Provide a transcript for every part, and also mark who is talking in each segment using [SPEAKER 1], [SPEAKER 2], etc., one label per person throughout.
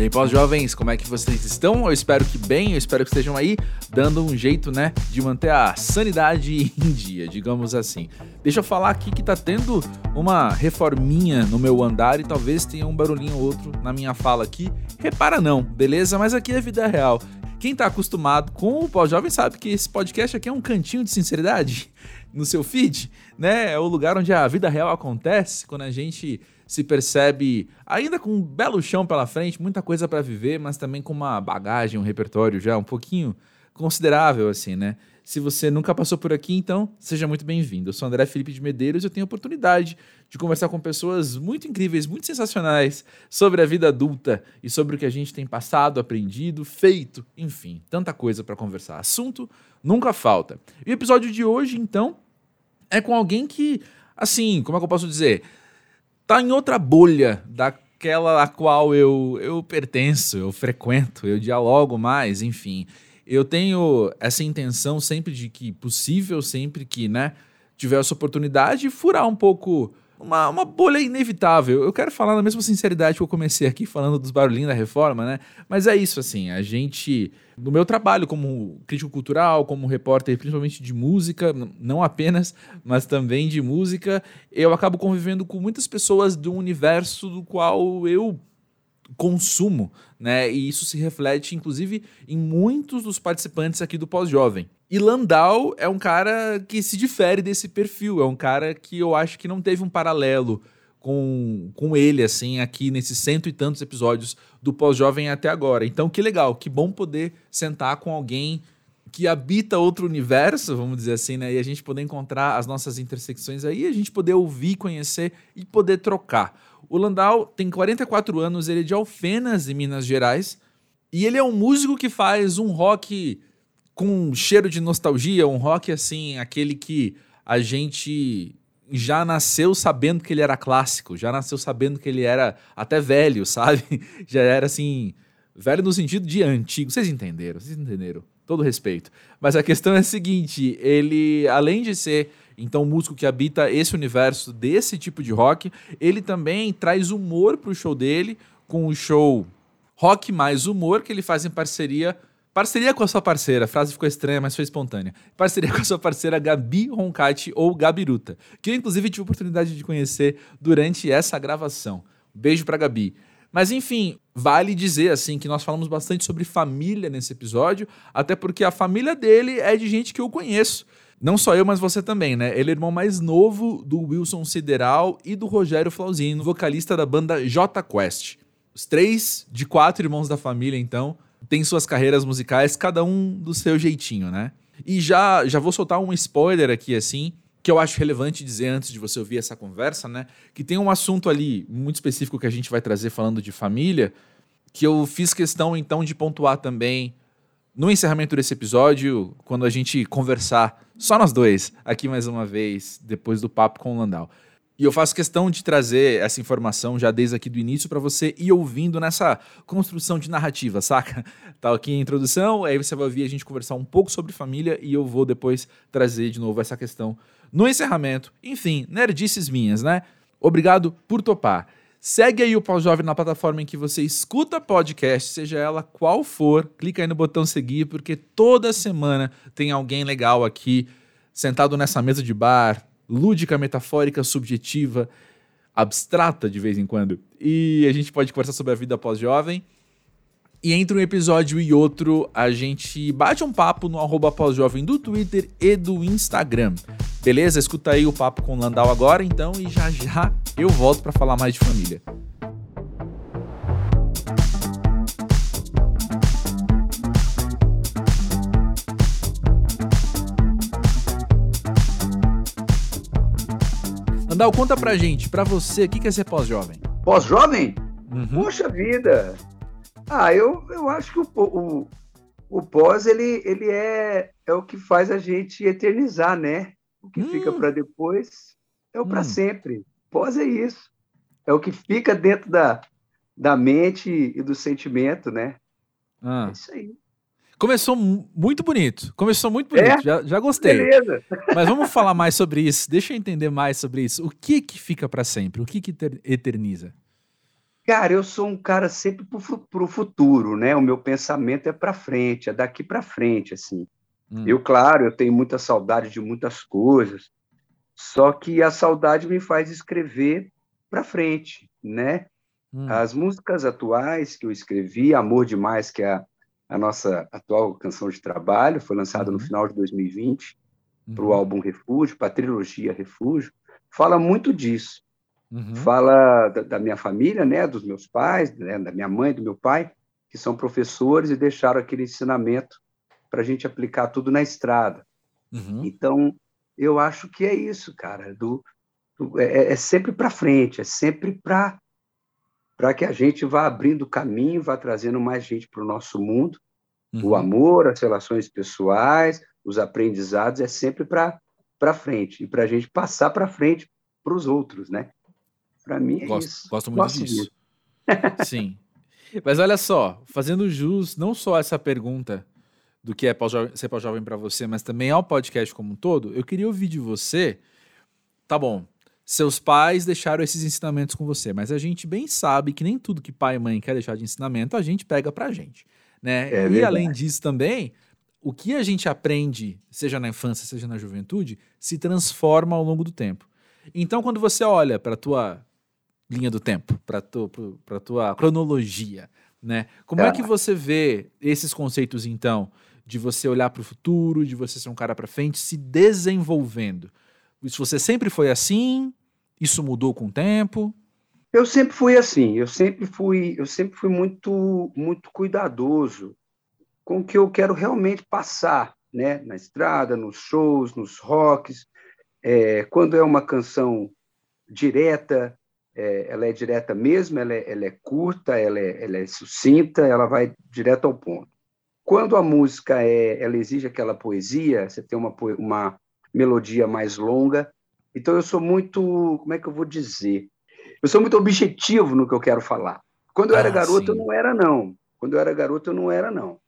[SPEAKER 1] E aí, pós-jovens, como é que vocês estão? Eu espero que bem, eu espero que estejam aí dando um jeito, né, de manter a sanidade em dia, digamos assim. Deixa eu falar aqui que tá tendo uma reforminha no meu andar e talvez tenha um barulhinho ou outro na minha fala aqui. Repara não, beleza? Mas aqui é vida real. Quem tá acostumado com o pós-jovem sabe que esse podcast aqui é um cantinho de sinceridade no seu feed, né? É o lugar onde a vida real acontece, quando a gente se percebe ainda com um belo chão pela frente, muita coisa para viver, mas também com uma bagagem, um repertório já um pouquinho considerável, assim, né? Se você nunca passou por aqui, então seja muito bem-vindo. Eu sou André Felipe de Medeiros e eu tenho a oportunidade de conversar com pessoas muito incríveis, muito sensacionais sobre a vida adulta e sobre o que a gente tem passado, aprendido, feito, enfim, tanta coisa para conversar. Assunto nunca falta. E o episódio de hoje, então, é com alguém que, assim, como é que eu posso dizer? Tá em outra bolha daquela a qual eu, eu pertenço, eu frequento, eu dialogo mais, enfim. Eu tenho essa intenção sempre de que possível, sempre que, né, tiver essa oportunidade, furar um pouco uma, uma bolha inevitável. Eu quero falar na mesma sinceridade que eu comecei aqui falando dos barulhinhos da reforma, né? Mas é isso, assim, a gente, no meu trabalho como crítico cultural, como repórter, principalmente de música, não apenas, mas também de música, eu acabo convivendo com muitas pessoas do universo do qual eu consumo, né? E isso se reflete, inclusive, em muitos dos participantes aqui do Pós-Jovem. E Landau é um cara que se difere desse perfil, é um cara que eu acho que não teve um paralelo com, com ele, assim, aqui nesses cento e tantos episódios do Pós-Jovem até agora. Então, que legal, que bom poder sentar com alguém que habita outro universo, vamos dizer assim, né? E a gente poder encontrar as nossas intersecções aí, a gente poder ouvir, conhecer e poder trocar. O Landau tem 44 anos, ele é de Alfenas, em Minas Gerais, e ele é um músico que faz um rock com um cheiro de nostalgia, um rock assim, aquele que a gente já nasceu sabendo que ele era clássico, já nasceu sabendo que ele era até velho, sabe? Já era assim, velho no sentido de antigo. Vocês entenderam? Vocês entenderam? Todo respeito. Mas a questão é a seguinte, ele além de ser então, o músico que habita esse universo desse tipo de rock, ele também traz humor pro show dele, com o show Rock Mais Humor, que ele faz em parceria. Parceria com a sua parceira, a frase ficou estranha, mas foi espontânea. Parceria com a sua parceira Gabi Roncati ou Gabiruta, que eu inclusive tive a oportunidade de conhecer durante essa gravação. Beijo pra Gabi. Mas enfim, vale dizer assim que nós falamos bastante sobre família nesse episódio, até porque a família dele é de gente que eu conheço. Não só eu, mas você também, né? Ele é irmão mais novo do Wilson Sideral e do Rogério Flauzino, vocalista da banda J Quest. Os três de quatro irmãos da família, então, têm suas carreiras musicais, cada um do seu jeitinho, né? E já, já vou soltar um spoiler aqui, assim, que eu acho relevante dizer antes de você ouvir essa conversa, né? Que tem um assunto ali muito específico que a gente vai trazer falando de família, que eu fiz questão, então, de pontuar também no encerramento desse episódio, quando a gente conversar, só nós dois, aqui mais uma vez, depois do papo com o Landau. E eu faço questão de trazer essa informação já desde aqui do início para você ir ouvindo nessa construção de narrativa, saca? Tá aqui a introdução, aí você vai ouvir a gente conversar um pouco sobre família e eu vou depois trazer de novo essa questão no encerramento. Enfim, nerdices minhas, né? Obrigado por topar. Segue aí o Pós-Jovem na plataforma em que você escuta podcast, seja ela qual for. Clica aí no botão seguir, porque toda semana tem alguém legal aqui, sentado nessa mesa de bar, lúdica, metafórica, subjetiva, abstrata de vez em quando. E a gente pode conversar sobre a vida pós-jovem. E entre um episódio e outro, a gente bate um papo no arroba pós-jovem do Twitter e do Instagram. Beleza? Escuta aí o papo com o Landau agora, então, e já já eu volto para falar mais de família. Landau, conta pra gente, pra você, o que é ser pós-jovem?
[SPEAKER 2] Pós-jovem? Uhum. Poxa vida! Ah, eu, eu acho que o, o, o pós, ele, ele é, é o que faz a gente eternizar, né? O que hum. fica para depois é o hum. para sempre. Pós é isso. É o que fica dentro da, da mente e do sentimento, né?
[SPEAKER 1] Ah. É isso aí. Começou muito bonito. Começou muito bonito. É? Já, já gostei. Beleza. Mas vamos falar mais sobre isso. Deixa eu entender mais sobre isso. O que que fica para sempre? O que que eterniza?
[SPEAKER 2] Cara, eu sou um cara sempre para o futuro, né? O meu pensamento é para frente, é daqui para frente, assim. Hum. Eu, claro, eu tenho muita saudade de muitas coisas, só que a saudade me faz escrever para frente, né? Hum. As músicas atuais que eu escrevi, Amor Demais, que é a, a nossa atual canção de trabalho, foi lançada uhum. no final de 2020 uhum. para o álbum Refúgio, para a trilogia Refúgio, fala muito disso. Uhum. Fala da, da, minha família, né, dos meus pais, né, da minha mãe, do meu pai, que são professores e deixaram aquele ensinamento para a gente aplicar tudo na estrada. Uhum. Então, eu acho que é isso, cara. Do, do é, é sempre para frente, é sempre para para que a gente vá abrindo caminho, vá trazendo mais gente para o nosso mundo. Uhum. O amor, as relações pessoais, os aprendizados é sempre para frente e para a gente passar para frente para os outros, né? Para mim é
[SPEAKER 1] gosto,
[SPEAKER 2] isso.
[SPEAKER 1] Gosto muito gosto disso. Sim. Mas olha só, fazendo jus não só essa pergunta do que é ser pós-jovem para você, mas também ao podcast como um todo, eu queria ouvir de você. Tá bom, seus pais deixaram esses ensinamentos com você, mas a gente bem sabe que nem tudo que pai e mãe quer deixar de ensinamento, a gente pega pra gente, né? É e além disso também, o que a gente aprende, seja na infância, seja na juventude, se transforma ao longo do tempo. Então, quando você olha para tua linha do tempo, para tu, a tua cronologia, né? Como é. é que você vê esses conceitos, então, de você olhar para o futuro, de você ser um cara para frente, se desenvolvendo? Isso você sempre foi assim? Isso mudou com o tempo?
[SPEAKER 2] Eu sempre fui assim. Eu sempre fui, eu sempre fui muito, muito cuidadoso com o que eu quero realmente passar, né? Na estrada, nos shows, nos rocks. É, quando é uma canção direta, é, ela é direta mesmo, ela é, ela é curta, ela é, ela é, sucinta, ela vai direto ao ponto. Quando a música é, ela exige aquela poesia, você tem uma, uma melodia mais longa. Então eu sou muito, como é que eu vou dizer? Eu sou muito objetivo no que eu quero falar. Quando eu ah, era garoto, sim. eu não era não. Quando eu era garoto, eu não era não.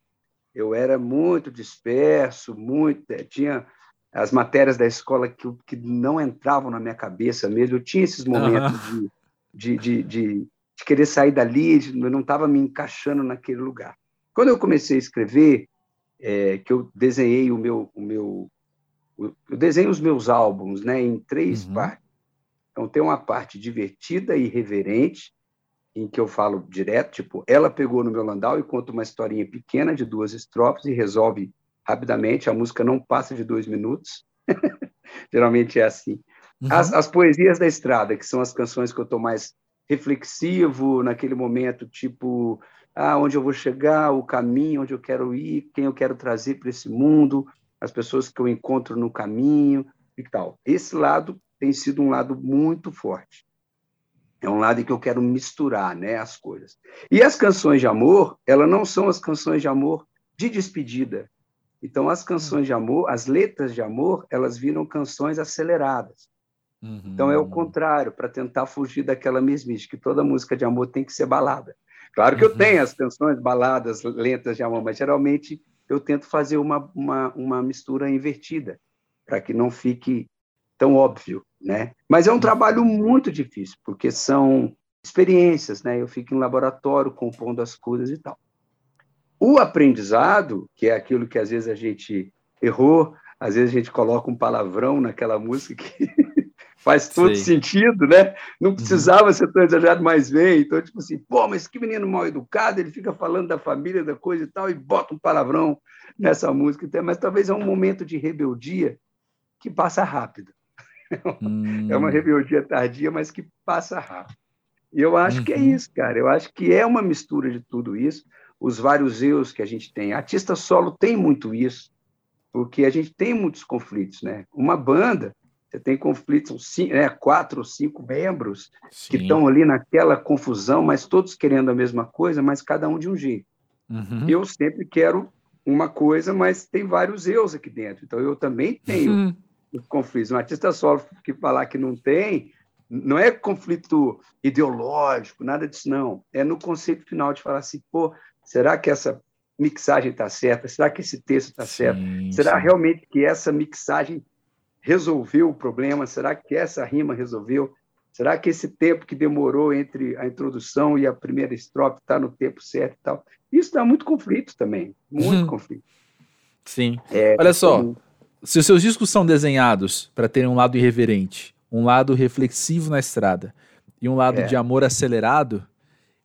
[SPEAKER 2] Eu era muito disperso, muito, é, tinha as matérias da escola que, que não entravam na minha cabeça mesmo. Eu tinha esses momentos uhum. de, de, de, de, de, querer sair dali, eu não estava me encaixando naquele lugar. Quando eu comecei a escrever, é, que eu desenhei o meu, o meu, eu desenho os meus álbuns, né, em três uhum. partes. Então tem uma parte divertida e reverente, em que eu falo direto, tipo, ela pegou no meu landau e conta uma historinha pequena de duas estrofes e resolve rapidamente, a música não passa de dois minutos. Geralmente é assim. Uhum. As, as, poesias da estrada, que são as canções que eu estou mais reflexivo naquele momento, tipo, ah, onde eu vou chegar, o caminho, onde eu quero ir, quem eu quero trazer para esse mundo, as pessoas que eu encontro no caminho e tal. Esse lado tem sido um lado muito forte. É um lado em que eu quero misturar né, as coisas. E as canções de amor, elas não são as canções de amor de despedida, então, as canções de amor, as letras de amor, elas viram canções aceleradas. Uhum. Então, é o contrário, para tentar fugir daquela mesmice, que toda música de amor tem que ser balada. Claro que uhum. eu tenho as canções baladas, lentas de amor, mas geralmente eu tento fazer uma, uma, uma mistura invertida, para que não fique tão óbvio, né? Mas é um trabalho muito difícil, porque são experiências, né? Eu fico em laboratório compondo as coisas e tal. O aprendizado, que é aquilo que às vezes a gente errou, às vezes a gente coloca um palavrão naquela música que faz todo Sim. sentido, né? Não uhum. precisava uhum. ser tão exagerado, mas vem. Então, tipo assim, pô, mas que menino mal educado, ele fica falando da família, da coisa e tal, e bota um palavrão nessa música. Mas talvez é um momento de rebeldia que passa rápido. Hum. É uma hum. rebeldia tardia, mas que passa rápido. E eu acho uhum. que é uhum. isso, cara. Eu acho que é uma mistura de tudo isso os vários eus que a gente tem. artista solo tem muito isso, porque a gente tem muitos conflitos, né? Uma banda, você tem conflitos, cinco, né, quatro ou cinco membros Sim. que estão ali naquela confusão, mas todos querendo a mesma coisa, mas cada um de um jeito. Uhum. Eu sempre quero uma coisa, mas tem vários eus aqui dentro, então eu também tenho uhum. os conflitos. Um artista solo que falar que não tem, não é conflito ideológico, nada disso, não. É no conceito final de falar assim, pô, Será que essa mixagem está certa? Será que esse texto está certo? Será sim. realmente que essa mixagem resolveu o problema? Será que essa rima resolveu? Será que esse tempo que demorou entre a introdução e a primeira estrofe está no tempo certo e tal? Isso dá muito conflito também, muito conflito.
[SPEAKER 1] Sim. É, Olha só, se os seus discos são desenhados para terem um lado irreverente, um lado reflexivo na estrada e um lado é. de amor acelerado,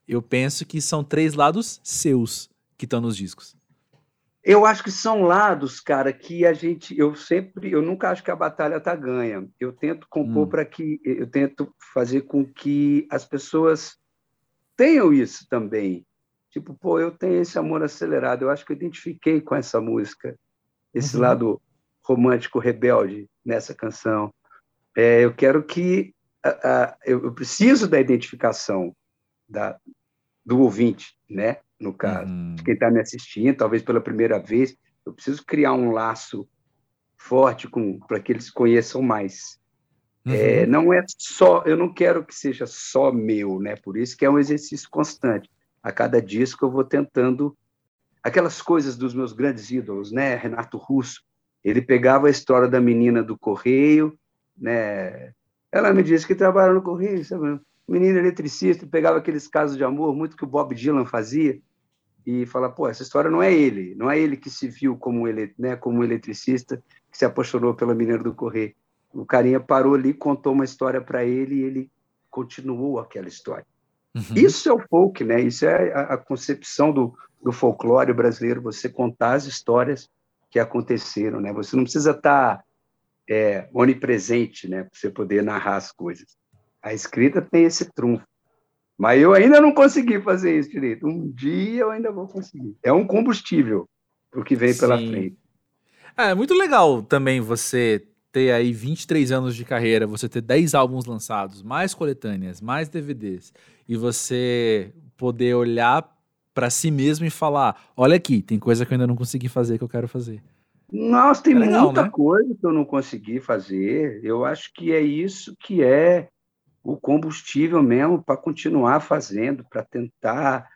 [SPEAKER 1] eu penso que são três lados seus que estão nos discos.
[SPEAKER 2] Eu acho que são lados, cara, que a gente, eu sempre, eu nunca acho que a batalha tá ganha. Eu tento compor hum. para que, eu tento fazer com que as pessoas tenham isso também. Tipo, pô, eu tenho esse amor acelerado. Eu acho que eu identifiquei com essa música, esse uhum. lado romântico rebelde nessa canção. É, eu quero que a, a, eu, eu, preciso da identificação da, do ouvinte, né? No caso, uhum. de quem está me assistindo, talvez pela primeira vez, eu preciso criar um laço forte com para que eles conheçam mais. É, uhum. É, não é só, eu não quero que seja só meu, né? Por isso que é um exercício constante. A cada disco eu vou tentando aquelas coisas dos meus grandes ídolos, né? Renato Russo, ele pegava a história da menina do correio, né? Ela me disse que trabalha no correio, sabe? Menina eletricista, pegava aqueles casos de amor, muito que o Bob Dylan fazia e fala, pô, essa história não é ele, não é ele que se viu como, ele, né, como um eletricista que se apaixonou pela mineira do Correio. O carinha parou ali, contou uma história para ele e ele continuou aquela história. Uhum. Isso é o folk, né? Isso é a, a concepção do, do, folclore brasileiro, você contar as histórias que aconteceram, né? Você não precisa estar tá, é, onipresente, né, para você poder narrar as coisas. A escrita tem esse trunfo. Mas eu ainda não consegui fazer isso direito. Um dia eu ainda vou conseguir. É um combustível o que vem Sim. pela frente.
[SPEAKER 1] É, é muito legal também você ter aí 23 anos de carreira, você ter 10 álbuns lançados, mais coletâneas, mais DVDs, e você poder olhar para si mesmo e falar: olha aqui, tem coisa que eu ainda não consegui fazer que eu quero fazer.
[SPEAKER 2] Nossa, tem é legal, muita né? coisa que eu não consegui fazer. Eu acho que é isso que é o combustível mesmo para continuar fazendo, para tentar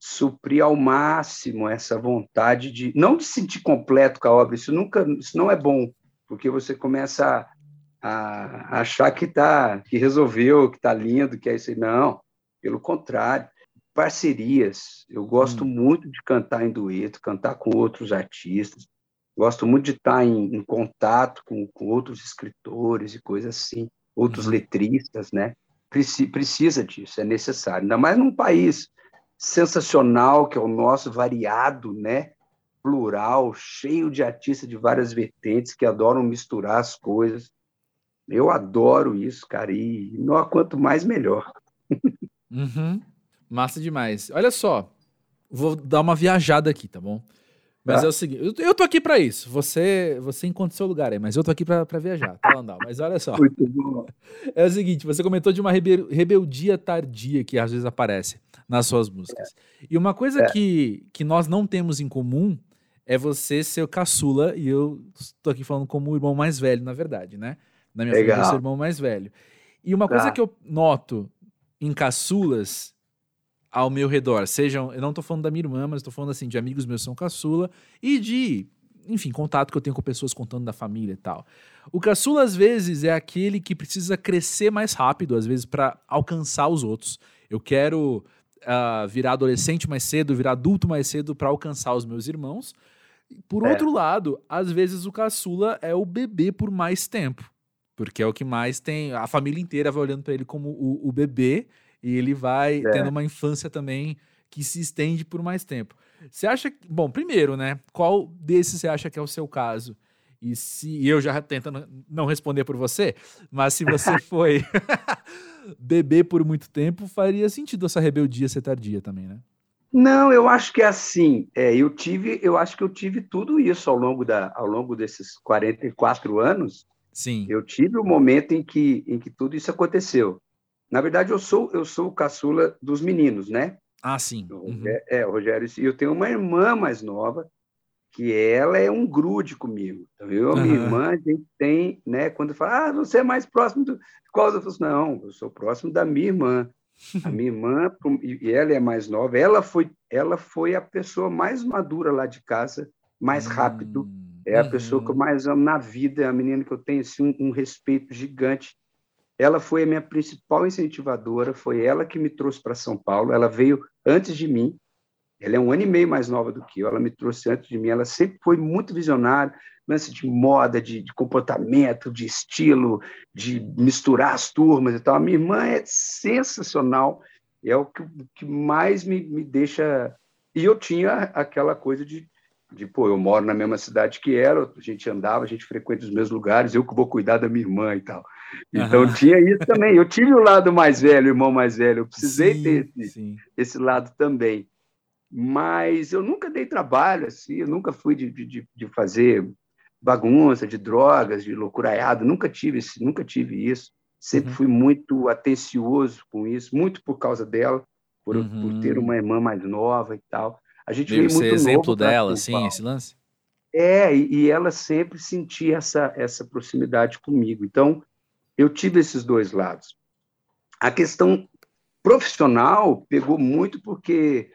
[SPEAKER 2] suprir ao máximo essa vontade de não de sentir completo com a obra. Isso nunca, isso não é bom, porque você começa a, a achar que tá, que resolveu, que está lindo, que é isso. Não, pelo contrário, parcerias. Eu gosto hum. muito de cantar em dueto, cantar com outros artistas. Gosto muito de estar em, em contato com, com outros escritores e coisas assim outros uhum. letristas, né? Precisa disso, é necessário. Ainda mais num país sensacional que é o nosso, variado, né? Plural, cheio de artistas de várias vertentes que adoram misturar as coisas. Eu adoro isso, cara, e não, quanto mais melhor.
[SPEAKER 1] Uhum. Massa demais. Olha só, vou dar uma viajada aqui, tá bom? Mas tá. é o seguinte, eu, tô aqui para isso. Você você encontra seu lugar aí, mas eu tô aqui para viajar, tá, Landau? Mas olha só. Muito bom. É o seguinte, você comentou de uma rebeldia tardia que às vezes aparece nas suas músicas. É. E uma coisa é. que, que nós não temos em comum é você ser o caçula, e eu tô aqui falando como o irmão mais velho, na verdade, né? Na minha Legal. família, eu sou o irmão mais velho. E uma coisa tá. que eu noto em caçulas ao meu redor. Sejam, eu não tô falando da minha irmã, mas tô falando assim de amigos meus são caçula e de, enfim, contato que eu tenho com pessoas contando da família e tal. O caçula às vezes é aquele que precisa crescer mais rápido, às vezes para alcançar os outros. Eu quero uh, virar adolescente mais cedo, virar adulto mais cedo para alcançar os meus irmãos. Por é. outro lado, às vezes o caçula é o bebê por mais tempo, porque é o que mais tem. A família inteira vai olhando para ele como o, o bebê e ele vai é. tendo uma infância também que se estende por mais tempo. Você acha que. Bom, primeiro, né? Qual desses você acha que é o seu caso? E se eu já tentando não responder por você, mas se você foi bebê por muito tempo, faria sentido essa rebeldia ser tardia também, né?
[SPEAKER 2] Não, eu acho que é assim. É, eu tive, eu acho que eu tive tudo isso ao longo da, ao longo desses 44 anos.
[SPEAKER 1] Sim.
[SPEAKER 2] Eu tive o um momento em que, em que tudo isso aconteceu. Na verdade, eu sou eu sou o caçula dos meninos, né?
[SPEAKER 1] Ah, sim.
[SPEAKER 2] Uhum. É, o Rogério. E eu tenho uma irmã mais nova, que ela é um grude comigo. Então, eu uhum. minha irmã, a gente tem, né? Quando fala, ah, você é mais próximo do. Qual eu falo, não, eu sou próximo da minha irmã. A minha irmã, e ela é mais nova, ela foi, ela foi a pessoa mais madura lá de casa, mais rápido. É a uhum. pessoa que eu mais amo na vida, é a menina que eu tenho assim, um, um respeito gigante ela foi a minha principal incentivadora, foi ela que me trouxe para São Paulo. Ela veio antes de mim, ela é um ano e meio mais nova do que eu, ela me trouxe antes de mim. Ela sempre foi muito visionária, lance de moda, de, de, comportamento, de estilo, de misturar as turmas e tal. A minha irmã é sensacional, é o que, que mais me, me deixa. E eu tinha aquela coisa de, de, pô, eu moro na mesma cidade que ela, a gente andava, a gente frequenta os mesmos lugares, eu que vou cuidar da minha irmã e tal. Então uhum. tinha isso também. Eu tive o lado mais velho, o irmão mais velho, eu precisei sim, ter esse, esse lado também. Mas eu nunca dei trabalho, assim, eu nunca fui de, de, de fazer bagunça, de drogas, de loucuraiado, nunca tive, nunca tive isso. Sempre uhum. fui muito atencioso com isso, muito por causa dela, por, uhum. por ter uma irmã mais nova e tal.
[SPEAKER 1] A gente veio muito exemplo dela, assim, esse lance?
[SPEAKER 2] É, e, e, ela sempre sentia essa, essa proximidade comigo. Então, eu tive esses dois lados. A questão profissional pegou muito porque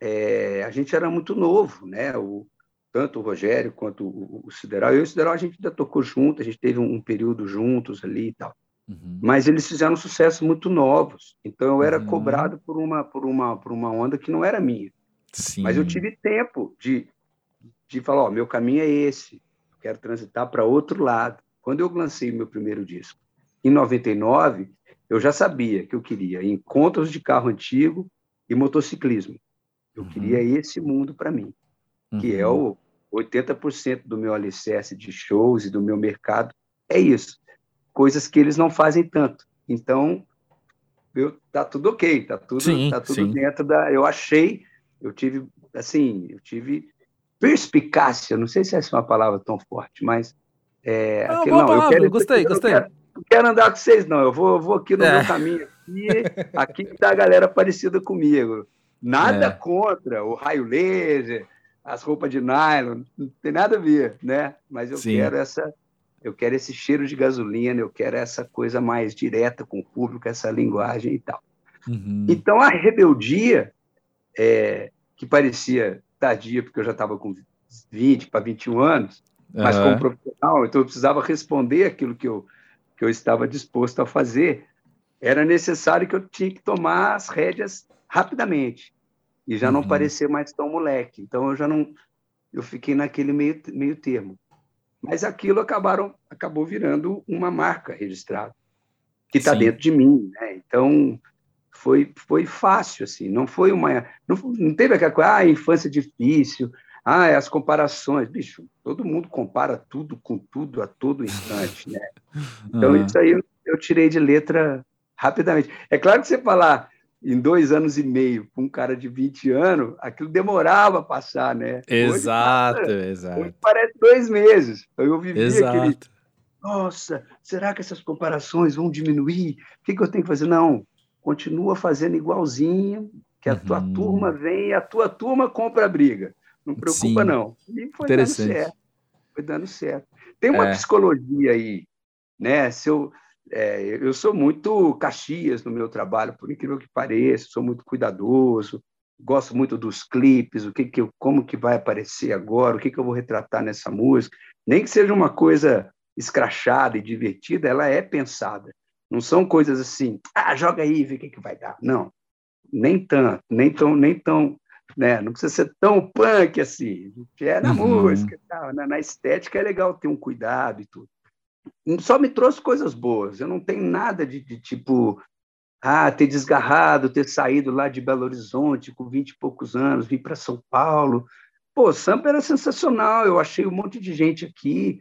[SPEAKER 2] é, a gente era muito novo, né? O, tanto o Rogério quanto o, o Sideral. Eu e o Sideral a gente ainda tocou junto, a gente teve um, um período juntos ali e tal. Uhum. Mas eles fizeram sucesso muito novos. Então eu era uhum. cobrado por uma por uma por uma onda que não era minha. Sim. Mas eu tive tempo de de falar, ó, meu caminho é esse. Quero transitar para outro lado. Quando eu lancei meu primeiro disco, em 99, eu já sabia que eu queria encontros de carro antigo e motociclismo. Eu uhum. queria esse mundo para mim, que é uhum. o 80% do meu alicerce de shows e do meu mercado é isso. Coisas que eles não fazem tanto. Então, eu, tá tudo ok, tá tudo, sim, tá tudo sim. dentro da. Eu achei, eu tive, assim, eu tive perspicácia, não sei se essa é uma palavra tão forte, mas. É,
[SPEAKER 1] não, aquele, não, palavra, eu quero,
[SPEAKER 2] gostei,
[SPEAKER 1] eu gostei.
[SPEAKER 2] Quero, não quero andar com vocês, não. Eu vou, eu vou aqui no é. meu caminho. Aqui, aqui tá a galera parecida comigo. Nada é. contra o raio laser, as roupas de nylon, não tem nada a ver, né? Mas eu Sim. quero essa, eu quero esse cheiro de gasolina, eu quero essa coisa mais direta com o público, essa linguagem e tal. Uhum. Então a rebeldia, é, que parecia tardia, porque eu já estava com 20 para 21 anos, uhum. mas como profissional, então eu precisava responder aquilo que eu, que eu estava disposto a fazer, era necessário que eu tinha que tomar as rédeas rapidamente e já uhum. não parecer mais tão moleque. Então eu já não eu fiquei naquele meio, meio termo. Mas aquilo acabaram acabou virando uma marca registrada que está dentro de mim, né? Então foi foi fácil assim, não foi uma não, não teve aquela coisa, ah, infância difícil, ah, as comparações, bicho, todo mundo compara tudo com tudo a todo instante, né? Então uhum. isso aí eu, eu tirei de letra rapidamente. É claro que você falar em dois anos e meio para um cara de 20 anos, aquilo demorava a passar, né?
[SPEAKER 1] Exato, hoje, exato. Hoje
[SPEAKER 2] parece dois meses. Eu vivi exato. aquele. Nossa, será que essas comparações vão diminuir? O que, que eu tenho que fazer? Não, continua fazendo igualzinho, que a uhum. tua turma vem e a tua turma compra a briga. Não preocupa, Sim. não. E foi dando certo. Foi dando certo. Tem uma é. psicologia aí, né? Se eu, é, eu sou muito Caxias no meu trabalho, por incrível que pareça, sou muito cuidadoso, gosto muito dos clipes, o que que eu, como que vai aparecer agora, o que que eu vou retratar nessa música, nem que seja uma coisa escrachada e divertida, ela é pensada. Não são coisas assim, ah, joga aí, vê o que que vai dar. Não, nem tanto, nem tão, nem tão, né? Não precisa ser tão punk assim. É na uhum. música, na, na estética é legal ter um cuidado e tudo só me trouxe coisas boas. Eu não tenho nada de, de tipo, ah, ter desgarrado, ter saído lá de Belo Horizonte com 20 e poucos anos, vir para São Paulo. Pô, Sampa era sensacional. Eu achei um monte de gente aqui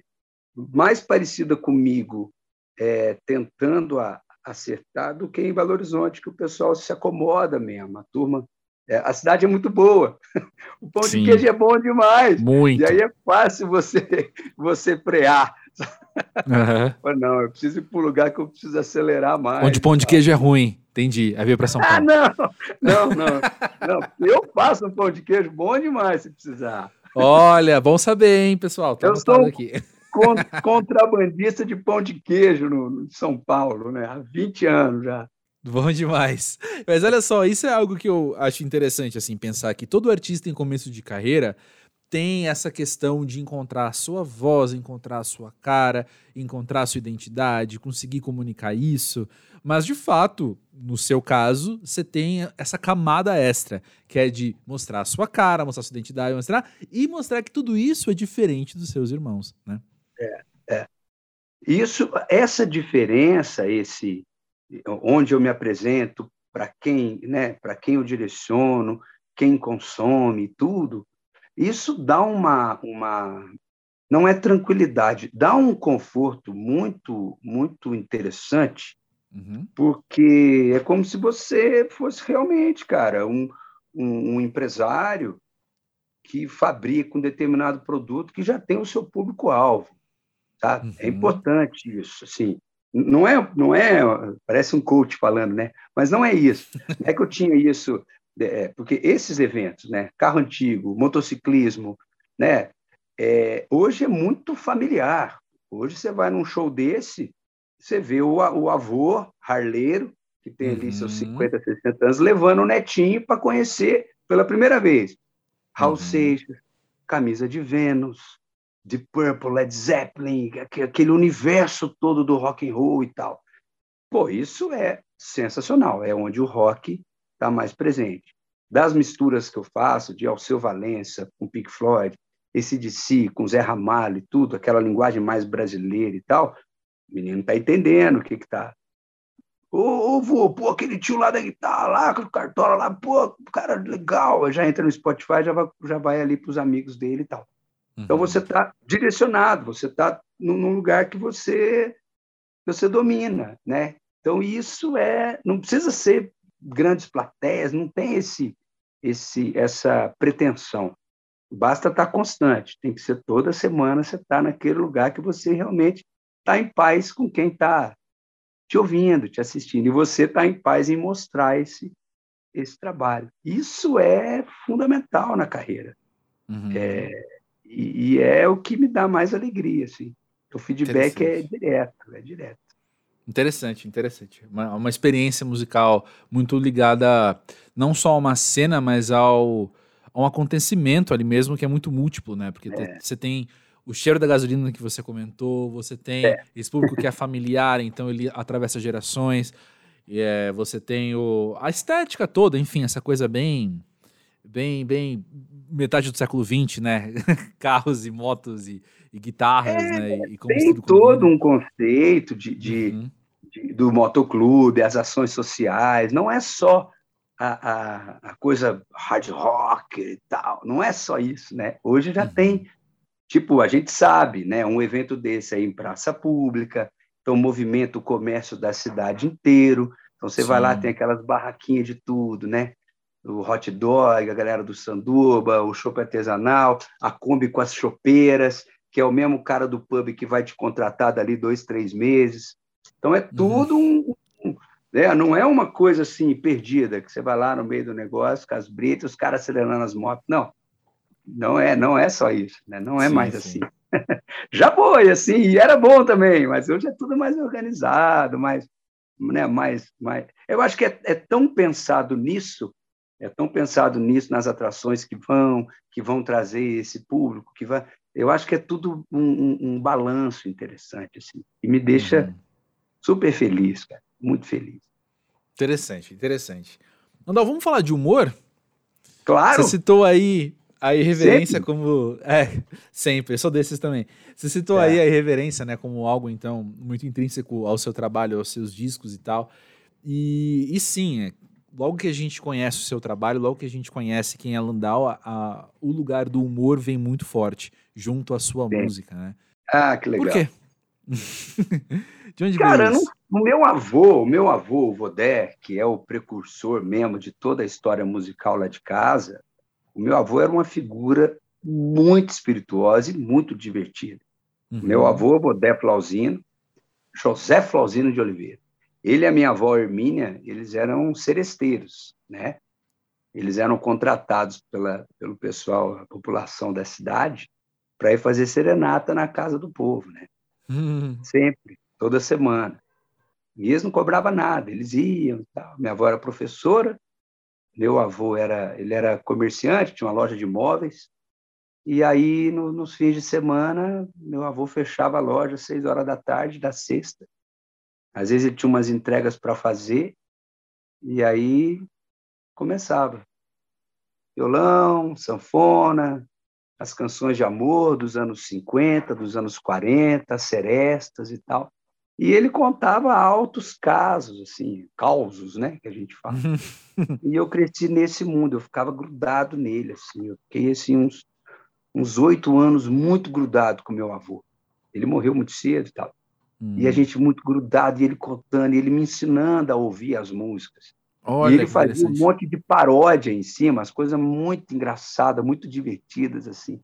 [SPEAKER 2] mais parecida comigo, é, tentando a, acertar do que em Belo Horizonte, que o pessoal se acomoda mesmo. A turma é, a cidade é muito boa. O pão Sim. de queijo é bom demais.
[SPEAKER 1] Muito.
[SPEAKER 2] E aí é fácil você, você prear. Uhum. não, eu preciso ir para um lugar que eu preciso acelerar mais.
[SPEAKER 1] Onde pão de queijo é ruim. Entendi. Aí veio para São ah,
[SPEAKER 2] Paulo. Ah, não, não, não, não. Eu faço um pão de queijo bom demais se precisar.
[SPEAKER 1] Olha, bom saber, hein, pessoal.
[SPEAKER 2] Tá eu sou aqui. Contrabandista de pão de queijo no, no São Paulo, né? Há 20 anos já.
[SPEAKER 1] Bom demais. Mas olha só, isso é algo que eu acho interessante, assim, pensar que todo artista em começo de carreira, tem essa questão de encontrar a sua voz, encontrar a sua cara, encontrar a sua identidade, conseguir comunicar isso. Mas, de fato, no seu caso, você tem essa camada extra, que é de mostrar a sua cara, mostrar a sua identidade, mostrar e mostrar que tudo isso é diferente dos seus irmãos, né?
[SPEAKER 2] É, é. Isso, essa diferença, esse onde eu me apresento, para quem, né, para quem eu direciono, quem consome, tudo, isso dá uma, uma não é tranquilidade, dá um conforto muito, muito interessante, uhum. porque é como se você fosse realmente, cara, um, um, um, empresário que fabrica um determinado produto que já tem o seu público-alvo, tá? É uhum. É importante isso, assim. Não é, não é, parece um coach falando, né? Mas não é isso. é que eu tinha isso é, porque esses eventos, né, carro antigo, motociclismo, né, é, hoje é muito familiar. Hoje você vai num show desse, você vê o, o avô harleiro, que tem ali uhum. seus 50, 60 anos, levando o netinho para conhecer pela primeira vez. Raul uhum. Seixas, Camisa de Vênus, de Purple, Led Zeppelin, aquele universo todo do rock and roll e tal. Pô, isso é sensacional, é onde o rock está mais presente. Das misturas que eu faço, de Alceu Valença com Pink Floyd, esse de si com Zé Ramalho e tudo, aquela linguagem mais brasileira e tal, o menino está entendendo o que que tá. Ô, ô, vô, pô, aquele tio lá da guitarra, lá, com o cartola lá, pô, cara, legal. Já entra no Spotify, já vai, já vai ali para os amigos dele e tal. Então você está direcionado, você está num lugar que você você domina, né? Então isso é, não precisa ser grandes plateias, não tem esse, esse, essa pretensão. Basta estar constante, tem que ser toda semana você estar tá naquele lugar que você realmente está em paz com quem está te ouvindo, te assistindo, e você está em paz em mostrar esse, esse trabalho. Isso é fundamental na carreira. Uhum. É, e, e, é o que me dá mais alegria. Assim. O feedback é direto, é direto.
[SPEAKER 1] Interessante, interessante. Uma, uma experiência musical muito ligada não só a uma cena, mas ao a um acontecimento ali mesmo que é muito múltiplo, né? Porque é. você tem o cheiro da gasolina que você comentou, você tem é. esse público que é familiar, então ele atravessa gerações, e é, você tem o, a estética toda, enfim, essa coisa bem, bem, bem metade do século XX, né? Carros e motos e, e guitarras, é, né? E,
[SPEAKER 2] e tem todo um conceito de, de, uhum. de, do motoclube, as ações sociais, não é só a, a, a, coisa hard rock e tal, não é só isso, né? Hoje já uhum. tem, tipo, a gente sabe, né? Um evento desse aí em praça pública, então movimenta o comércio da cidade inteiro, então você Sim. vai lá, tem aquelas barraquinhas de tudo, né? O hot dog, a galera do sanduba, o chopp artesanal, a Kombi com as chopeiras, que é o mesmo cara do pub que vai te contratar dali dois, três meses. Então é tudo uhum. um, um né? não é uma coisa assim perdida, que você vai lá no meio do negócio, com as britas, os caras acelerando as motos. Não, não é, não é só isso, né? não é sim, mais sim. assim. Já foi assim, e era bom também, mas hoje é tudo mais organizado, mais, né, mais, mais... Eu acho que é, é tão pensado nisso é tão pensado nisso nas atrações que vão que vão trazer esse público que vai eu acho que é tudo um, um, um balanço interessante, assim, e me deixa uhum. super feliz, cara, muito feliz.
[SPEAKER 1] Interessante, interessante. Andal, vamos falar de humor?
[SPEAKER 2] Claro!
[SPEAKER 1] Você citou aí a irreverência sempre. como. É, sempre, eu sou desses também. Você citou é. aí a irreverência, né, como algo, então, muito intrínseco ao seu trabalho, aos seus discos e tal. E, e sim, é, logo que a gente conhece o seu trabalho, logo que a gente conhece quem é Landau, a, a, o lugar do humor vem muito forte junto à sua Sim. música, né?
[SPEAKER 2] Ah, que legal.
[SPEAKER 1] Por quê?
[SPEAKER 2] de onde Cara, veio isso? o meu avô, o meu avô, o Vodé, que é o precursor mesmo de toda a história musical lá de casa, o meu avô era uma figura muito espirituosa e muito divertida. Uhum. Meu avô, Vodé Flauzino, José Flauzino de Oliveira. Ele e a minha avó Hermínia, eles eram seresteiros, né? Eles eram contratados pela, pelo pessoal, a população da cidade, para ir fazer serenata na casa do povo, né? Hum. Sempre, toda semana. E eles não cobravam nada, eles iam e tal. Minha avó era professora, meu avô era, ele era comerciante, tinha uma loja de móveis. E aí, no, nos fins de semana, meu avô fechava a loja às seis horas da tarde, da sexta. Às vezes ele tinha umas entregas para fazer, e aí começava. Violão, sanfona, as canções de amor dos anos 50, dos anos 40, serestas e tal. E ele contava altos casos, assim, causos, né, que a gente fala. e eu cresci nesse mundo, eu ficava grudado nele, assim, eu fiquei assim uns uns oito anos muito grudado com meu avô. Ele morreu muito cedo e tal. Hum. E a gente muito grudado, e ele contando, e ele me ensinando a ouvir as músicas. Olha, e ele fazia um monte de paródia em cima, as coisas muito engraçadas, muito divertidas, assim.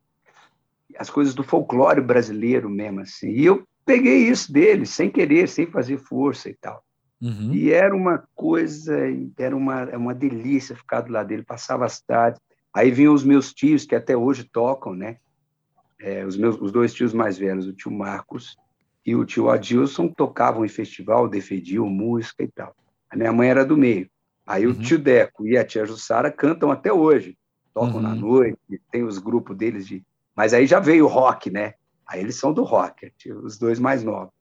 [SPEAKER 2] As coisas do folclore brasileiro mesmo, assim. E eu peguei isso dele, sem querer, sem fazer força e tal. Uhum. E era uma coisa, era uma, uma delícia ficar do lado dele, passava as tardes. Aí vinham os meus tios, que até hoje tocam, né? É, os, meus, os dois tios mais velhos, o tio Marcos e o tio Adilson, tocavam em festival, defendiam música e tal. A minha mãe era do meio. Aí uhum. o tio Deco e a tia Jussara cantam até hoje. Tocam uhum. na noite, tem os grupos deles de. Mas aí já veio o rock, né? Aí eles são do rock, os dois mais novos.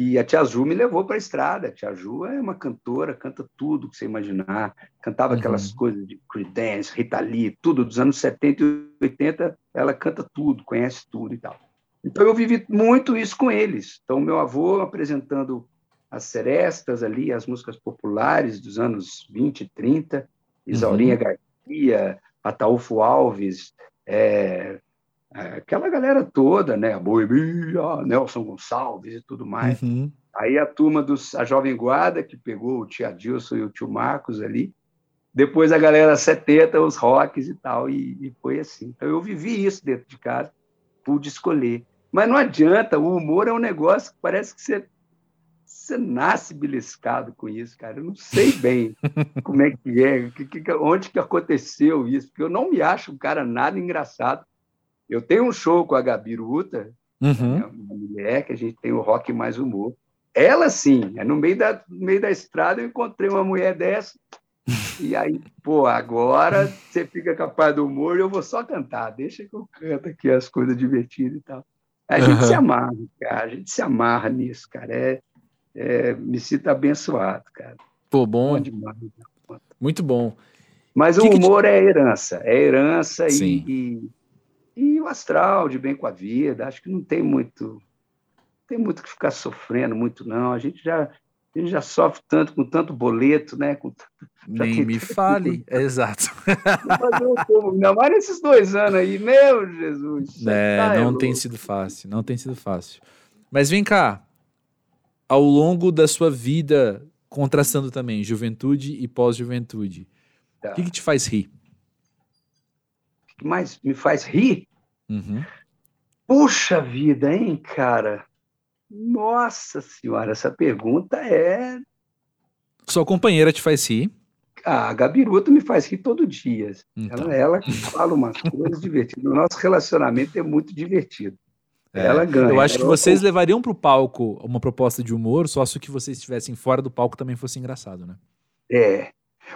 [SPEAKER 2] E a Tia Ju me levou para a estrada. A Tia Ju é uma cantora, canta tudo que você imaginar. Cantava uhum. aquelas coisas de Creedence, Rita Lee, tudo dos anos 70 e 80. Ela canta tudo, conhece tudo e tal. Então eu vivi muito isso com eles. Então meu avô apresentando as serestas ali, as músicas populares dos anos 20 e 30, Isaurinha uhum. Garcia, Ataúfo Alves, é, aquela galera toda, né? A Boemia, Nelson Gonçalves e tudo mais. Uhum. Aí a turma dos a Jovem Guarda, que pegou o tio Adilson e o tio Marcos ali. Depois a galera 70, os rocks e tal, e, e foi assim. Então eu vivi isso dentro de casa, pude escolher. Mas não adianta, o humor é um negócio que parece que você, você nasce beliscado com isso, cara. Eu não sei bem como é que é, que, que, onde que aconteceu isso, porque eu não me acho um cara nada engraçado eu tenho um show com a Gabi Ruta, uhum. Né, uma mulher, que a gente tem o rock mais humor. Ela, sim, é no meio da, no meio da estrada eu encontrei uma mulher dessa. E aí, pô, agora você fica capaz do humor e eu vou só cantar. Deixa que eu canto aqui as coisas divertidas e tal. A gente uhum. se amarra, cara. A gente se amarra nisso, cara. É, é, me sinto abençoado, cara.
[SPEAKER 1] Pô, bom. bom demais. Muito bom.
[SPEAKER 2] Mas que o humor que te... é herança. É herança e, e, e o astral de bem com a vida, acho que não tem muito tem muito que ficar sofrendo muito não. A gente já a gente já sofre tanto com tanto boleto, né? Com,
[SPEAKER 1] Nem me fale, é exato.
[SPEAKER 2] Ainda mais nesses dois anos aí, meu Jesus.
[SPEAKER 1] É, tá não é tem sido fácil, não tem sido fácil. Mas vem cá, ao longo da sua vida, contrastando também juventude e pós-juventude, tá. o que, que te faz rir?
[SPEAKER 2] que mais me faz rir? Uhum. Puxa vida, hein, cara? Nossa senhora, essa pergunta é.
[SPEAKER 1] Sua companheira te faz rir?
[SPEAKER 2] Ah, a Gabiruta me faz rir todo dia. Então. Ela, ela fala umas coisas divertidas. O nosso relacionamento é muito divertido. É, ela ganha.
[SPEAKER 1] Eu acho que vocês levariam para o palco uma proposta de humor, só se que vocês estivessem fora do palco também fosse engraçado, né?
[SPEAKER 2] É.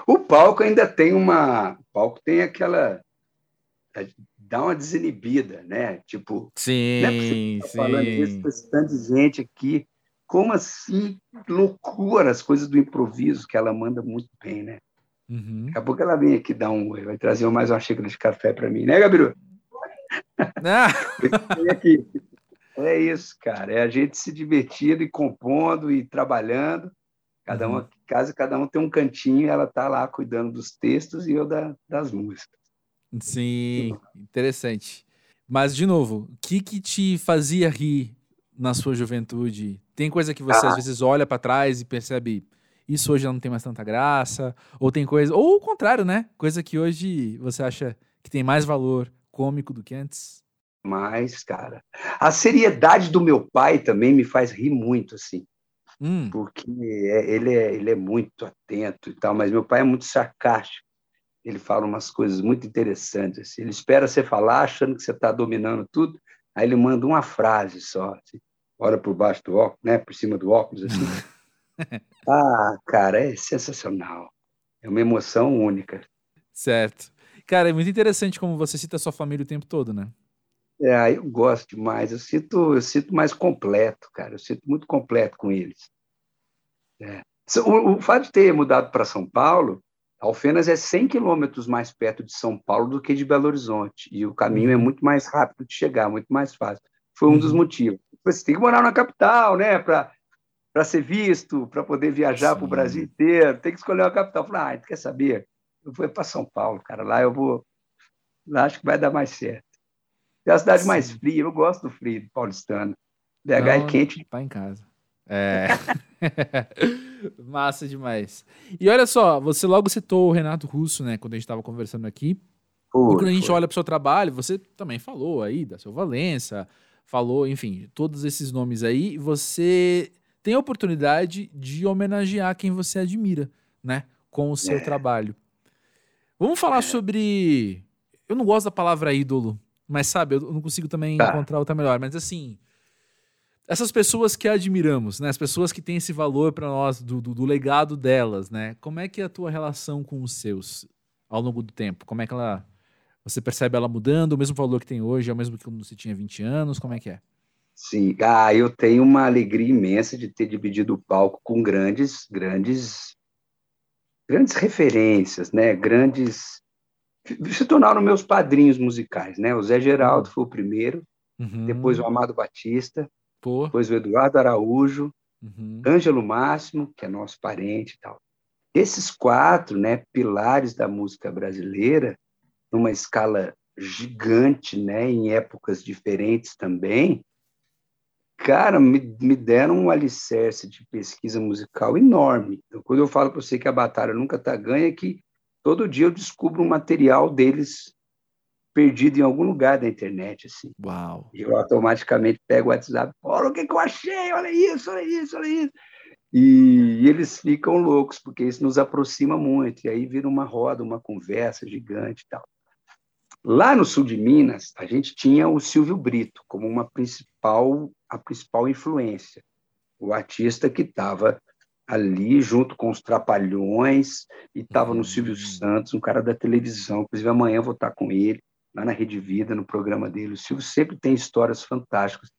[SPEAKER 2] O palco ainda tem uma. O palco tem aquela dá uma desinibida, né? Tipo,
[SPEAKER 1] sim, não é tá
[SPEAKER 2] sim. falando isso, esse tanto de gente aqui. Como assim? Loucura as coisas do improviso que ela manda muito bem, né? Uhum. Daqui a pouco ela vem aqui dar um, vai trazer mais uma xícara de café para mim, né, Gabiru? Ah. é isso, cara. É a gente se divertindo e compondo e trabalhando. Cada um, uhum. casa, cada um tem um cantinho, ela tá lá cuidando dos textos e eu da, das músicas.
[SPEAKER 1] Sim, interessante. Mas, de novo, o que, que te fazia rir na sua juventude? Tem coisa que você ah. às vezes olha para trás e percebe isso hoje não tem mais tanta graça? Ou tem coisa. Ou o contrário, né? Coisa que hoje você acha que tem mais valor cômico do que antes?
[SPEAKER 2] Mais, cara. A seriedade do meu pai também me faz rir muito, assim. Hum. Porque é, ele é, ele é muito atento e tal, mas meu pai é muito sarcástico ele fala umas coisas muito interessantes. Assim. Ele espera você falar, achando que você está dominando tudo, aí ele manda uma frase só, assim, olha por baixo do óculos, né, por cima do óculos, assim. ah, cara, é sensacional. É uma emoção única.
[SPEAKER 1] Certo. Cara, é muito interessante como você cita a sua família o tempo todo, né?
[SPEAKER 2] É, eu gosto demais. Eu sinto, eu sinto mais completo, cara. Eu sinto muito completo com eles. É. O, o fato de ter mudado para São Paulo, Alfenas é 100 quilômetros mais perto de São Paulo do que de Belo Horizonte. E o caminho é uhum. muito mais rápido de chegar, muito mais fácil. Foi um uhum. dos motivos. Você tem que morar na capital, né? Para ser visto, para poder viajar para o Brasil inteiro, tem que escolher uma capital. Falei, ah, quer saber? Eu vou para São Paulo, cara. Lá eu vou. Lá acho que vai dar mais certo. É a cidade Sim. mais fria, eu gosto do frio paulistano. BH Não, é quente.
[SPEAKER 1] Tá em casa. É. Massa demais. E olha só, você logo citou o Renato Russo, né, quando a gente estava conversando aqui. Foi, e quando a gente foi. olha para o seu trabalho, você também falou aí da seu Valença, falou, enfim, todos esses nomes aí. Você tem a oportunidade de homenagear quem você admira, né, com o seu é. trabalho. Vamos falar é. sobre. Eu não gosto da palavra ídolo, mas sabe, eu não consigo também tá. encontrar outra melhor. Mas assim, essas pessoas que admiramos, né? As pessoas que têm esse valor para nós, do, do, do, legado delas, né? Como é que é a tua relação com os seus ao longo do tempo? Como é que ela. Você percebe ela mudando, o mesmo valor que tem hoje, é o mesmo que quando você tinha 20 anos? Como é que é?
[SPEAKER 2] Sim, ah, eu tenho uma alegria imensa de ter dividido o palco com grandes, grandes, grandes referências, né? Grandes se tornaram meus padrinhos musicais, né? O Zé Geraldo foi o primeiro, uhum. depois o Amado Batista, Pô. depois o Eduardo Araújo, uhum. Ângelo Máximo, que é nosso parente e tal. Esses quatro, né, pilares da música brasileira, numa escala gigante, né, em épocas diferentes também, cara, me, me deram um alicerce de pesquisa musical enorme. Então, quando eu falo para você que a batalha nunca está ganha, é que todo dia eu descubro um material deles perdido em algum lugar da internet, assim.
[SPEAKER 1] Uau!
[SPEAKER 2] E eu automaticamente pego o WhatsApp, olha o que, que eu achei, olha isso, olha isso, olha isso. E, e eles ficam loucos, porque isso nos aproxima muito, e aí vira uma roda, uma conversa gigante e tal. Lá no sul de Minas, a gente tinha o Silvio Brito como uma principal, a principal influência, o artista que estava ali junto com os Trapalhões e estava no Silvio uhum. Santos, um cara da televisão. Inclusive amanhã eu vou estar com ele lá na Rede Vida, no programa dele. O Silvio sempre tem histórias fantásticas.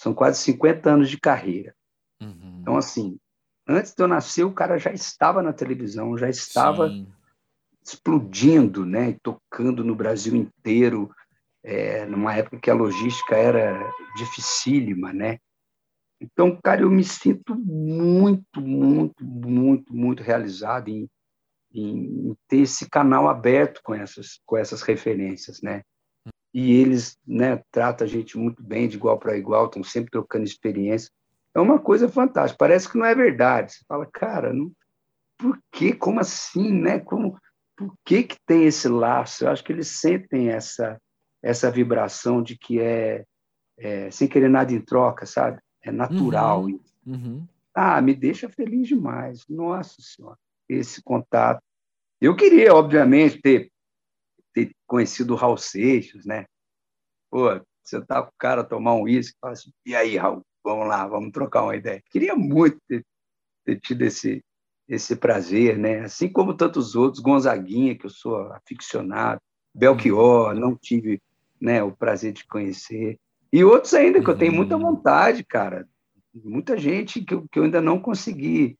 [SPEAKER 2] São quase 50 anos de carreira. Uhum. Então assim, antes de eu nascer, o cara já estava na televisão, já estava Sim explodindo, né, e tocando no Brasil inteiro, é, numa época que a logística era dificílima, né? Então, cara, eu me sinto muito, muito, muito, muito realizado em, em ter esse canal aberto com essas, com essas referências, né? E eles, né, tratam a gente muito bem, de igual para igual, estão sempre trocando experiência. É uma coisa fantástica. Parece que não é verdade. Você fala, cara, não, por quê? Como assim, né? Como por que, que tem esse laço? Eu acho que eles sentem essa, essa vibração de que é, é sem querer nada em troca, sabe? É natural. Uhum, uhum. Ah, me deixa feliz demais. Nossa Senhora, esse contato. Eu queria, obviamente, ter, ter conhecido o Raul Seixas, né? Pô, você tá com o cara tomar um uísque, fala assim, e aí, Raul, vamos lá, vamos trocar uma ideia. Queria muito ter, ter tido esse, esse prazer, né? Assim como tantos outros, Gonzaguinha, que eu sou aficionado, Belchior, uhum. não tive né, o prazer de conhecer, e outros ainda que eu tenho muita uhum. vontade, cara. Muita gente que eu, que eu ainda não consegui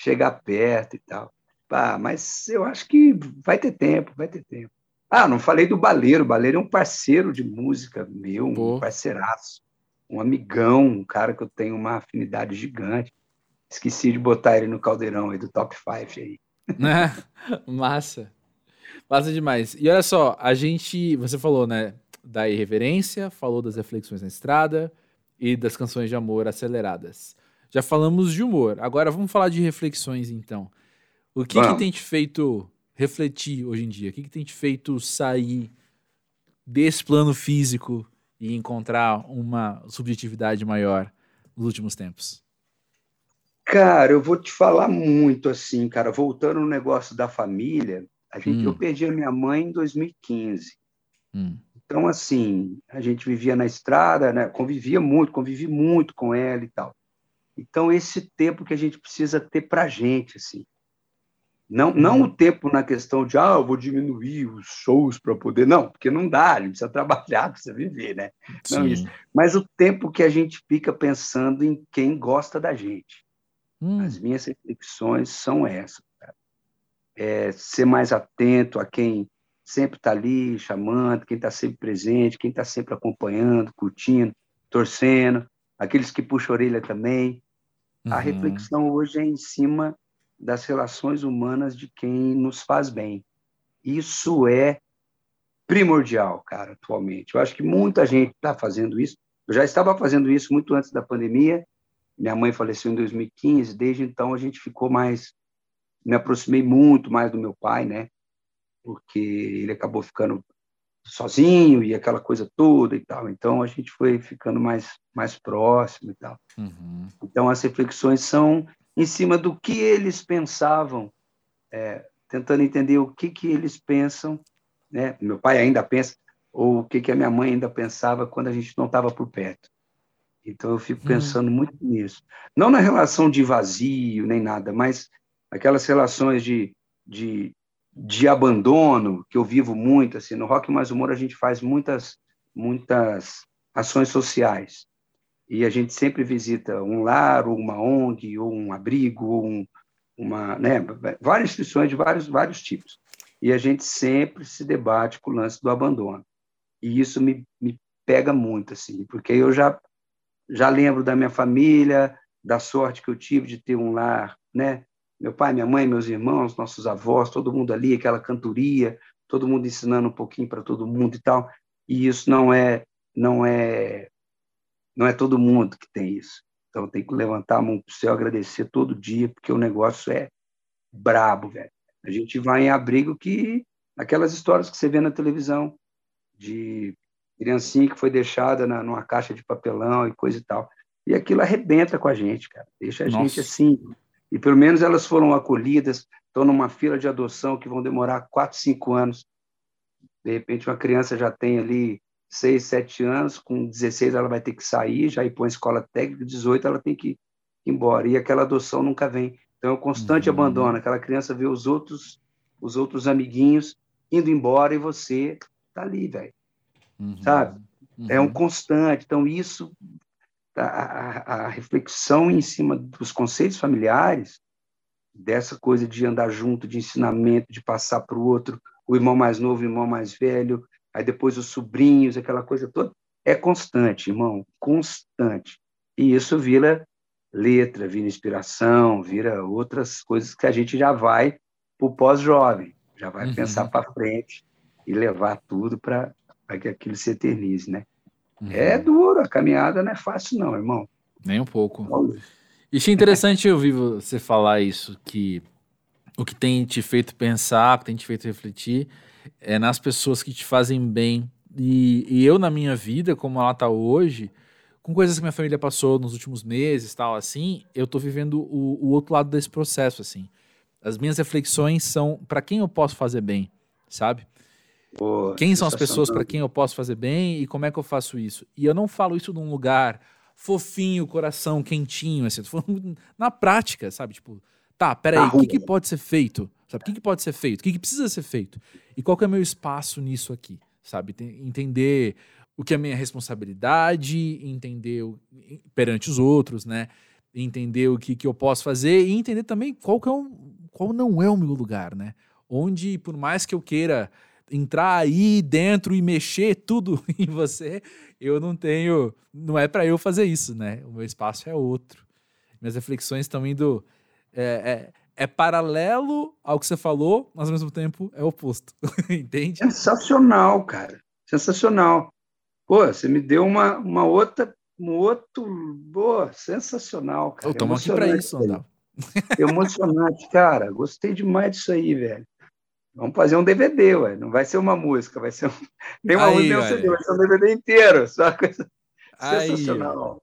[SPEAKER 2] chegar perto e tal. Ah, mas eu acho que vai ter tempo, vai ter tempo. Ah, não falei do Baleiro. O Baleiro é um parceiro de música meu, um Pô. parceiraço, um amigão, um cara que eu tenho uma afinidade gigante. Esqueci de botar ele no caldeirão aí do top 5 aí.
[SPEAKER 1] Massa. Massa demais. E olha só, a gente. Você falou, né? Da irreverência, falou das reflexões na estrada e das canções de amor aceleradas. Já falamos de humor. Agora vamos falar de reflexões, então. O que, que tem te feito refletir hoje em dia? O que, que tem te feito sair desse plano físico e encontrar uma subjetividade maior nos últimos tempos?
[SPEAKER 2] Cara, eu vou te falar muito assim, cara. Voltando no negócio da família, a gente, hum. eu perdi a minha mãe em 2015. Hum. Então, assim, a gente vivia na estrada, né? convivia muito, convivi muito com ela e tal. Então, esse tempo que a gente precisa ter para a gente, assim. Não, não o tempo na questão de, ah, eu vou diminuir os shows para poder. Não, porque não dá, a gente precisa trabalhar, precisa viver, né? Sim. Não isso. Mas o tempo que a gente fica pensando em quem gosta da gente. Hum. As minhas reflexões são essas. É ser mais atento a quem sempre está ali chamando, quem está sempre presente, quem está sempre acompanhando, curtindo, torcendo, aqueles que puxam a orelha também. Uhum. A reflexão hoje é em cima das relações humanas de quem nos faz bem. Isso é primordial, cara, atualmente. Eu acho que muita gente está fazendo isso. Eu já estava fazendo isso muito antes da pandemia. Minha mãe faleceu em 2015. Desde então a gente ficou mais, me aproximei muito mais do meu pai, né? porque ele acabou ficando sozinho e aquela coisa toda e tal. Então a gente foi ficando mais mais próximo e tal. Uhum. Então as reflexões são em cima do que eles pensavam, é, tentando entender o que que eles pensam, né? Meu pai ainda pensa ou o que que a minha mãe ainda pensava quando a gente não estava por perto. Então eu fico uhum. pensando uhum. muito nisso. Não na relação de vazio nem nada, mas aquelas relações de, de de abandono, que eu vivo muito, assim, no Rock Mais Humor a gente faz muitas, muitas ações sociais. E a gente sempre visita um lar, ou uma ONG, ou um abrigo, ou um, uma, né, várias instituições de vários, vários tipos. E a gente sempre se debate com o lance do abandono. E isso me, me pega muito, assim, porque eu já, já lembro da minha família, da sorte que eu tive de ter um lar, né, meu pai, minha mãe, meus irmãos, nossos avós, todo mundo ali, aquela cantoria, todo mundo ensinando um pouquinho para todo mundo e tal. E isso não é não é não é todo mundo que tem isso. Então tem que levantar a mão para o céu, agradecer todo dia, porque o negócio é brabo, velho. A gente vai em abrigo que aquelas histórias que você vê na televisão de criancinha que foi deixada na, numa caixa de papelão e coisa e tal. E aquilo arrebenta com a gente, cara. Deixa a Nossa. gente assim, e pelo menos elas foram acolhidas, estão numa fila de adoção que vão demorar 4, 5 anos. De repente, uma criança já tem ali 6, 7 anos, com 16 ela vai ter que sair, já ir para uma escola técnica, 18 ela tem que ir embora. E aquela adoção nunca vem. Então, é um constante uhum. abandono. Aquela criança vê os outros, os outros amiguinhos indo embora e você tá ali, velho. Uhum. Sabe? Uhum. É um constante. Então, isso a, a, reflexão em cima dos conceitos familiares, dessa coisa de andar junto, de ensinamento, de passar para o outro, o irmão mais novo, o irmão mais velho, aí depois os sobrinhos, aquela coisa toda, é constante, irmão, constante. E isso vira letra, vira inspiração, vira outras coisas que a gente já vai para o pós-jovem, já vai uhum. pensar para frente e levar tudo para que aquilo se eternize, né? Uhum. É duro, a caminhada não é fácil, não, irmão.
[SPEAKER 1] Nem um pouco. E achei interessante ouvir você falar isso, que o que tem te feito pensar, o que tem te feito refletir, é nas pessoas que te fazem bem. E, e eu, na minha vida, como ela está hoje, com coisas que minha família passou nos últimos meses, tal, assim, eu estou vivendo o, o, outro lado desse processo, assim. As minhas reflexões são para quem eu posso fazer bem, sabe? Pô, quem são as pessoas para quem eu posso fazer bem e como é que eu faço isso? E eu não falo isso num lugar fofinho, coração quentinho, assim, na prática, sabe? Tipo, tá, peraí, o que, que pode ser feito? Sabe? O que, que pode ser feito? O que, que precisa ser feito? E qual que é o meu espaço nisso aqui? Sabe? Entender o que é a minha responsabilidade, entender o, perante os outros, né? Entender o que, que eu posso fazer e entender também qual, que é o, qual não é o meu lugar, né? Onde, por mais que eu queira entrar aí dentro e mexer tudo em você, eu não tenho. Não é para eu fazer isso, né? O meu espaço é outro. Minhas reflexões estão indo. É, é, é, paralelo ao que você falou, mas ao mesmo tempo é oposto. Entende?
[SPEAKER 2] Sensacional, cara. Sensacional. Pô, você me deu uma, uma outra. Um outro. Boa, sensacional, cara.
[SPEAKER 1] Estamos aqui para isso, Andal.
[SPEAKER 2] Emocionante, cara. Gostei demais disso aí, velho. Vamos fazer um DVD, ué. Não vai ser uma música, vai ser um... nem uma música, nem um CD, vai ser um DVD inteiro. Só coisa Aí, sensacional.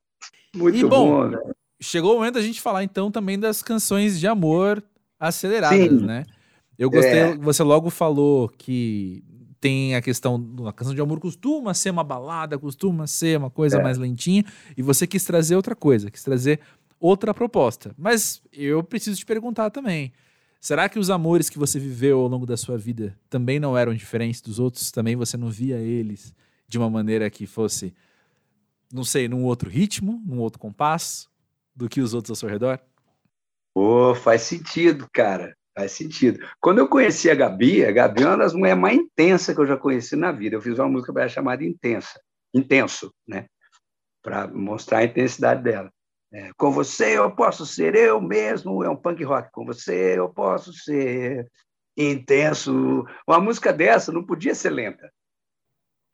[SPEAKER 2] Muito e, bom, bom
[SPEAKER 1] Chegou o momento da gente falar então também das canções de amor aceleradas, Sim. né? Eu gostei, é. você logo falou que tem a questão da canção de amor costuma ser uma balada, costuma ser uma coisa é. mais lentinha, e você quis trazer outra coisa, quis trazer outra proposta. Mas eu preciso te perguntar também. Será que os amores que você viveu ao longo da sua vida também não eram diferentes dos outros? Também você não via eles de uma maneira que fosse, não sei, num outro ritmo, num outro compasso do que os outros ao seu redor?
[SPEAKER 2] Pô, faz sentido, cara. Faz sentido. Quando eu conheci a Gabi, a Gabi é uma das mulheres mais intensas que eu já conheci na vida. Eu fiz uma música para ela chamada Intensa, Intenso, né? Para mostrar a intensidade dela. É, com você eu posso ser eu mesmo, é um punk rock. Com você eu posso ser intenso. Uma música dessa não podia ser lenta.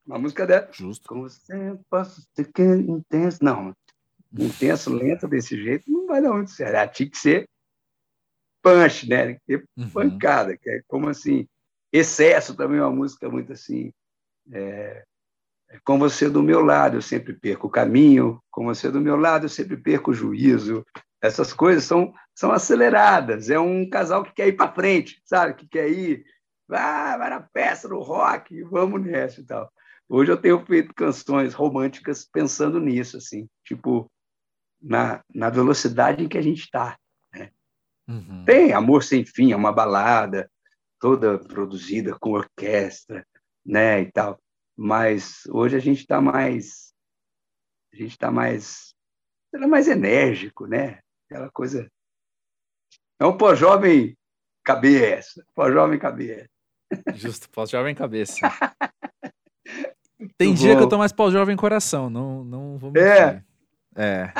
[SPEAKER 2] Uma música dessa.
[SPEAKER 1] Justo.
[SPEAKER 2] Com você eu posso ser intenso. Não, intenso, lento desse jeito não vai dar muito certo. Ela tinha que ser punch, né? Que uhum. pancada, que é como assim. Excesso também é uma música muito assim. É, com você do meu lado, eu sempre perco o caminho. Com você do meu lado, eu sempre perco o juízo. Essas coisas são, são aceleradas. É um casal que quer ir para frente, sabe? Que quer ir, vai, vai na peça, no rock, vamos nessa e tal. Hoje eu tenho feito canções românticas pensando nisso, assim, tipo, na, na velocidade em que a gente está. Né? Uhum. Tem Amor Sem Fim, é uma balada toda produzida com orquestra, né, e tal mas hoje a gente está mais a gente está mais é mais enérgico, né? Aquela coisa é um pós-jovem cabeça, pós-jovem cabeça.
[SPEAKER 1] Justo, pós-jovem cabeça. Tem dia bom. que eu tô mais pós-jovem coração, não, não vou mentir. É. é.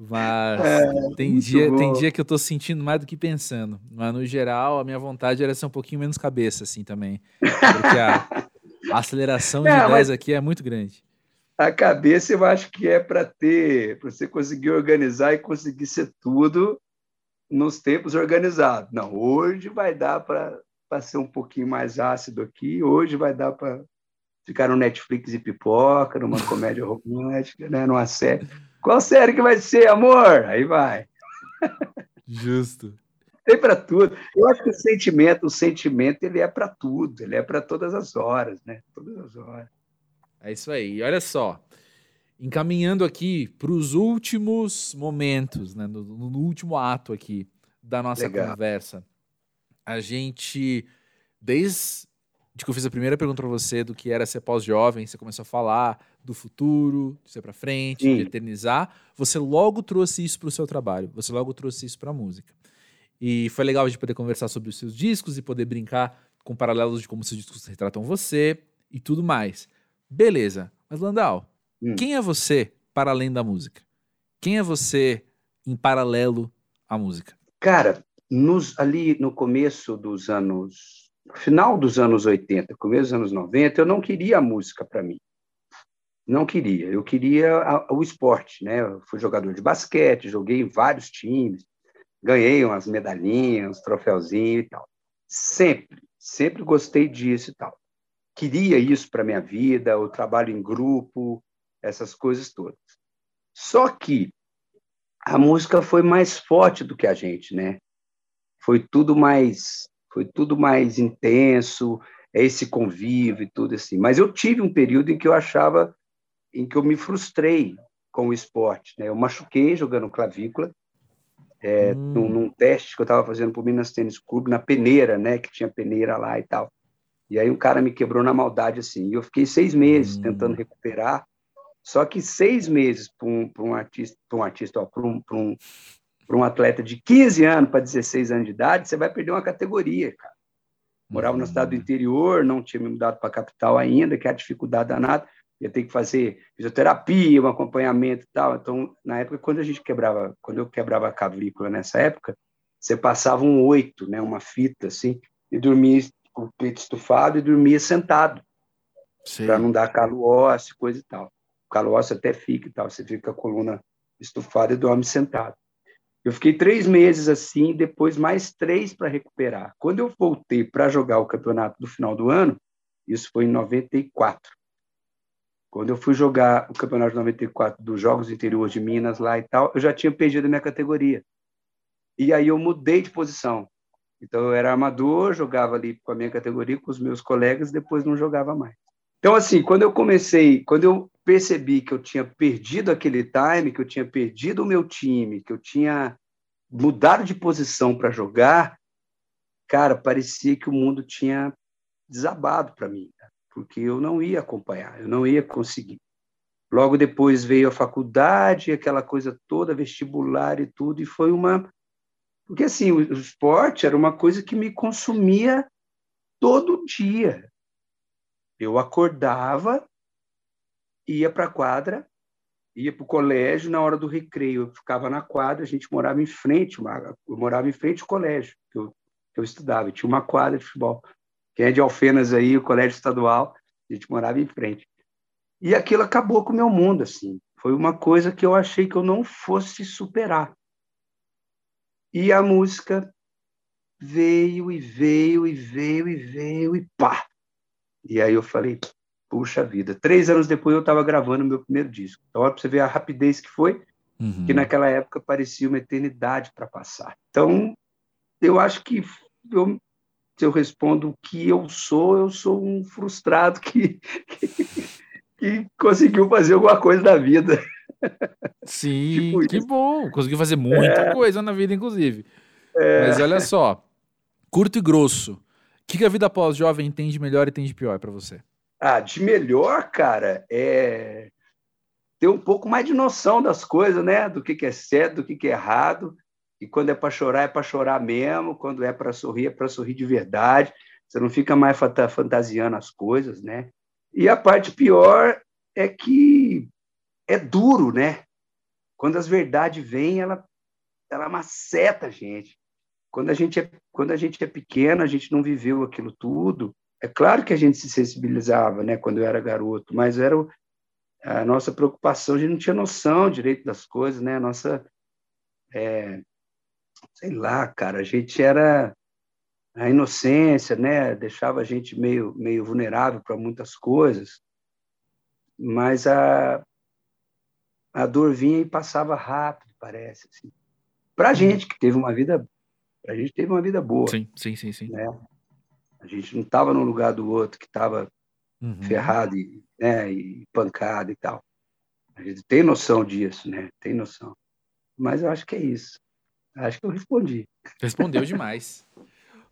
[SPEAKER 1] Mas é, tem, dia, tem dia que eu tô sentindo mais do que pensando. Mas no geral, a minha vontade era ser um pouquinho menos cabeça, assim, também. Porque a, a aceleração de ideias aqui é muito grande.
[SPEAKER 2] A cabeça eu acho que é para ter, para você conseguir organizar e conseguir ser tudo nos tempos organizados. Não, hoje vai dar para ser um pouquinho mais ácido aqui, hoje vai dar para ficar no Netflix e pipoca, numa comédia romântica, né, numa série. Qual série que vai ser, amor? Aí vai.
[SPEAKER 1] Justo
[SPEAKER 2] tem para tudo. Eu acho que o sentimento, o sentimento, ele é para tudo, ele é para todas as horas, né? Todas as horas.
[SPEAKER 1] É isso aí. Olha só, encaminhando aqui para os últimos momentos, né? No, no, último ato aqui da nossa Legal. conversa, a gente, desde que eu fiz a primeira pergunta para você do que era ser pós-jovem, você começou a falar do futuro, de ser para frente, Sim. de eternizar, você logo trouxe isso para o seu trabalho, você logo trouxe isso para a música. E foi legal a gente poder conversar sobre os seus discos e poder brincar com paralelos de como seus discos retratam você e tudo mais. Beleza. Mas, Landau, hum. quem é você para além da música? Quem é você em paralelo à música?
[SPEAKER 2] Cara, nos, ali no começo dos anos. Final dos anos 80, começo dos anos 90, eu não queria a música para mim. Não queria. Eu queria a, o esporte, né? Eu fui jogador de basquete, joguei em vários times ganhei umas medalhinhas, uns troféuzinhos e tal. Sempre, sempre gostei disso e tal. Queria isso para minha vida, o trabalho em grupo, essas coisas todas. Só que a música foi mais forte do que a gente, né? Foi tudo mais, foi tudo mais intenso, é esse convívio e tudo assim. Mas eu tive um período em que eu achava, em que eu me frustrei com o esporte, né? Eu machuquei jogando clavícula, é, hum. num, num, teste que eu estava fazendo para o Minas Tênis Clube, na peneira, né, que tinha peneira lá e tal. E aí um cara me quebrou na maldade, assim. E eu fiquei seis meses hum. tentando recuperar. Só que seis meses para um, um artista, para um artista, para um, um, um atleta de 15 anos para 16 anos de idade, você vai perder uma categoria, cara. Morava no estado do hum. interior, não tinha me mudado para a capital ainda, que é a dificuldade danada ia ter que fazer fisioterapia, um acompanhamento e tal. Então, na época, quando a gente quebrava, quando eu quebrava a clavícula nessa época, você passava um oito, né, uma fita assim, e dormia com o peito estufado e dormia sentado, para não dar calo ósseo, coisa e tal. O calo ósseo até fica e tal, você fica com a coluna estufada e dorme sentado. Eu fiquei três meses assim, depois mais três para recuperar. Quando eu voltei para jogar o campeonato do final do ano, isso foi em 94. Quando eu fui jogar o campeonato de 94 dos Jogos Interiores de Minas lá e tal, eu já tinha perdido a minha categoria. E aí eu mudei de posição. Então eu era amador, jogava ali com a minha categoria, com os meus colegas, depois não jogava mais. Então assim, quando eu comecei, quando eu percebi que eu tinha perdido aquele time, que eu tinha perdido o meu time, que eu tinha mudaram de posição para jogar, cara, parecia que o mundo tinha desabado para mim, porque eu não ia acompanhar, eu não ia conseguir. Logo depois veio a faculdade, aquela coisa toda, vestibular e tudo, e foi uma. Porque, assim, o esporte era uma coisa que me consumia todo dia. Eu acordava, ia para a quadra, ia para o colégio, na hora do recreio eu ficava na quadra, a gente morava em frente, eu morava em frente ao colégio que eu, que eu estudava, tinha uma quadra de futebol. Quem é de Alfenas aí, o colégio estadual, a gente morava em frente. E aquilo acabou com o meu mundo, assim. Foi uma coisa que eu achei que eu não fosse superar. E a música veio e veio e veio e veio e pá! E aí eu falei, puxa vida. Três anos depois eu estava gravando meu primeiro disco. Então, para você ver a rapidez que foi, uhum. que naquela época parecia uma eternidade para passar. Então, eu acho que eu, se eu respondo o que eu sou, eu sou um frustrado que, que, que conseguiu fazer alguma coisa da vida.
[SPEAKER 1] Sim, tipo que bom. Conseguiu fazer muita é. coisa na vida, inclusive. É. Mas olha só, curto e grosso. O que, que a vida pós-jovem tem de melhor e tem de pior para você?
[SPEAKER 2] Ah, de melhor, cara, é ter um pouco mais de noção das coisas, né? Do que, que é certo, do que, que é errado. E quando é para chorar, é para chorar mesmo. Quando é para sorrir, é para sorrir de verdade. Você não fica mais fantasiando as coisas, né? E a parte pior é que é duro, né? Quando as verdades vêm, ela, ela maceta a gente. Quando a gente, é, quando a gente é pequeno, a gente não viveu aquilo tudo. É claro que a gente se sensibilizava, né, quando eu era garoto, mas era o, a nossa preocupação, a gente não tinha noção direito das coisas, né? A nossa, é, sei lá, cara, a gente era a inocência, né? Deixava a gente meio, meio vulnerável para muitas coisas, mas a, a dor vinha e passava rápido, parece. Assim. Para a uhum. gente que teve uma vida, a gente teve uma vida boa.
[SPEAKER 1] Sim, sim, sim, sim.
[SPEAKER 2] Né? A gente não estava no lugar do outro que estava uhum. ferrado e, né, e pancado e tal. A gente tem noção disso, né? Tem noção. Mas eu acho que é isso. Acho que eu respondi.
[SPEAKER 1] Respondeu demais.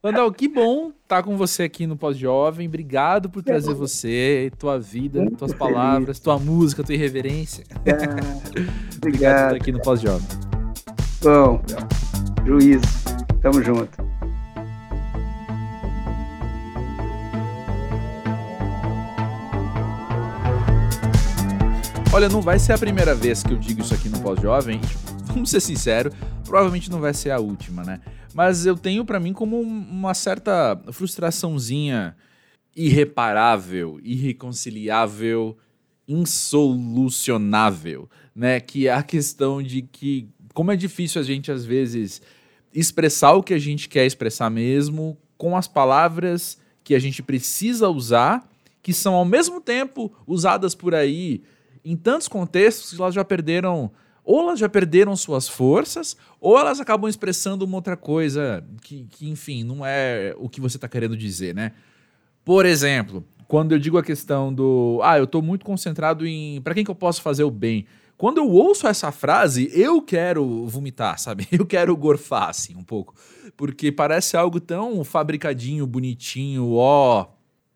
[SPEAKER 1] Landal, que bom estar com você aqui no Pós-Jovem. Obrigado por trazer você, tua vida, Muito tuas feliz. palavras, tua música, tua irreverência.
[SPEAKER 2] É, obrigado. obrigado
[SPEAKER 1] por estar aqui no Pós-Jovem.
[SPEAKER 2] Bom, juízo. Tamo junto.
[SPEAKER 1] Olha, não vai ser a primeira vez que eu digo isso aqui no Pós-Jovem. Vamos ser sinceros, provavelmente não vai ser a última, né? Mas eu tenho para mim como uma certa frustraçãozinha irreparável, irreconciliável, insolucionável, né? Que é a questão de que como é difícil a gente às vezes expressar o que a gente quer expressar mesmo com as palavras que a gente precisa usar, que são ao mesmo tempo usadas por aí em tantos contextos que elas já perderam ou elas já perderam suas forças, ou elas acabam expressando uma outra coisa que, que enfim, não é o que você está querendo dizer, né? Por exemplo, quando eu digo a questão do, ah, eu estou muito concentrado em para quem que eu posso fazer o bem. Quando eu ouço essa frase, eu quero vomitar, sabe? Eu quero gorfar, assim, um pouco. Porque parece algo tão fabricadinho, bonitinho, ó.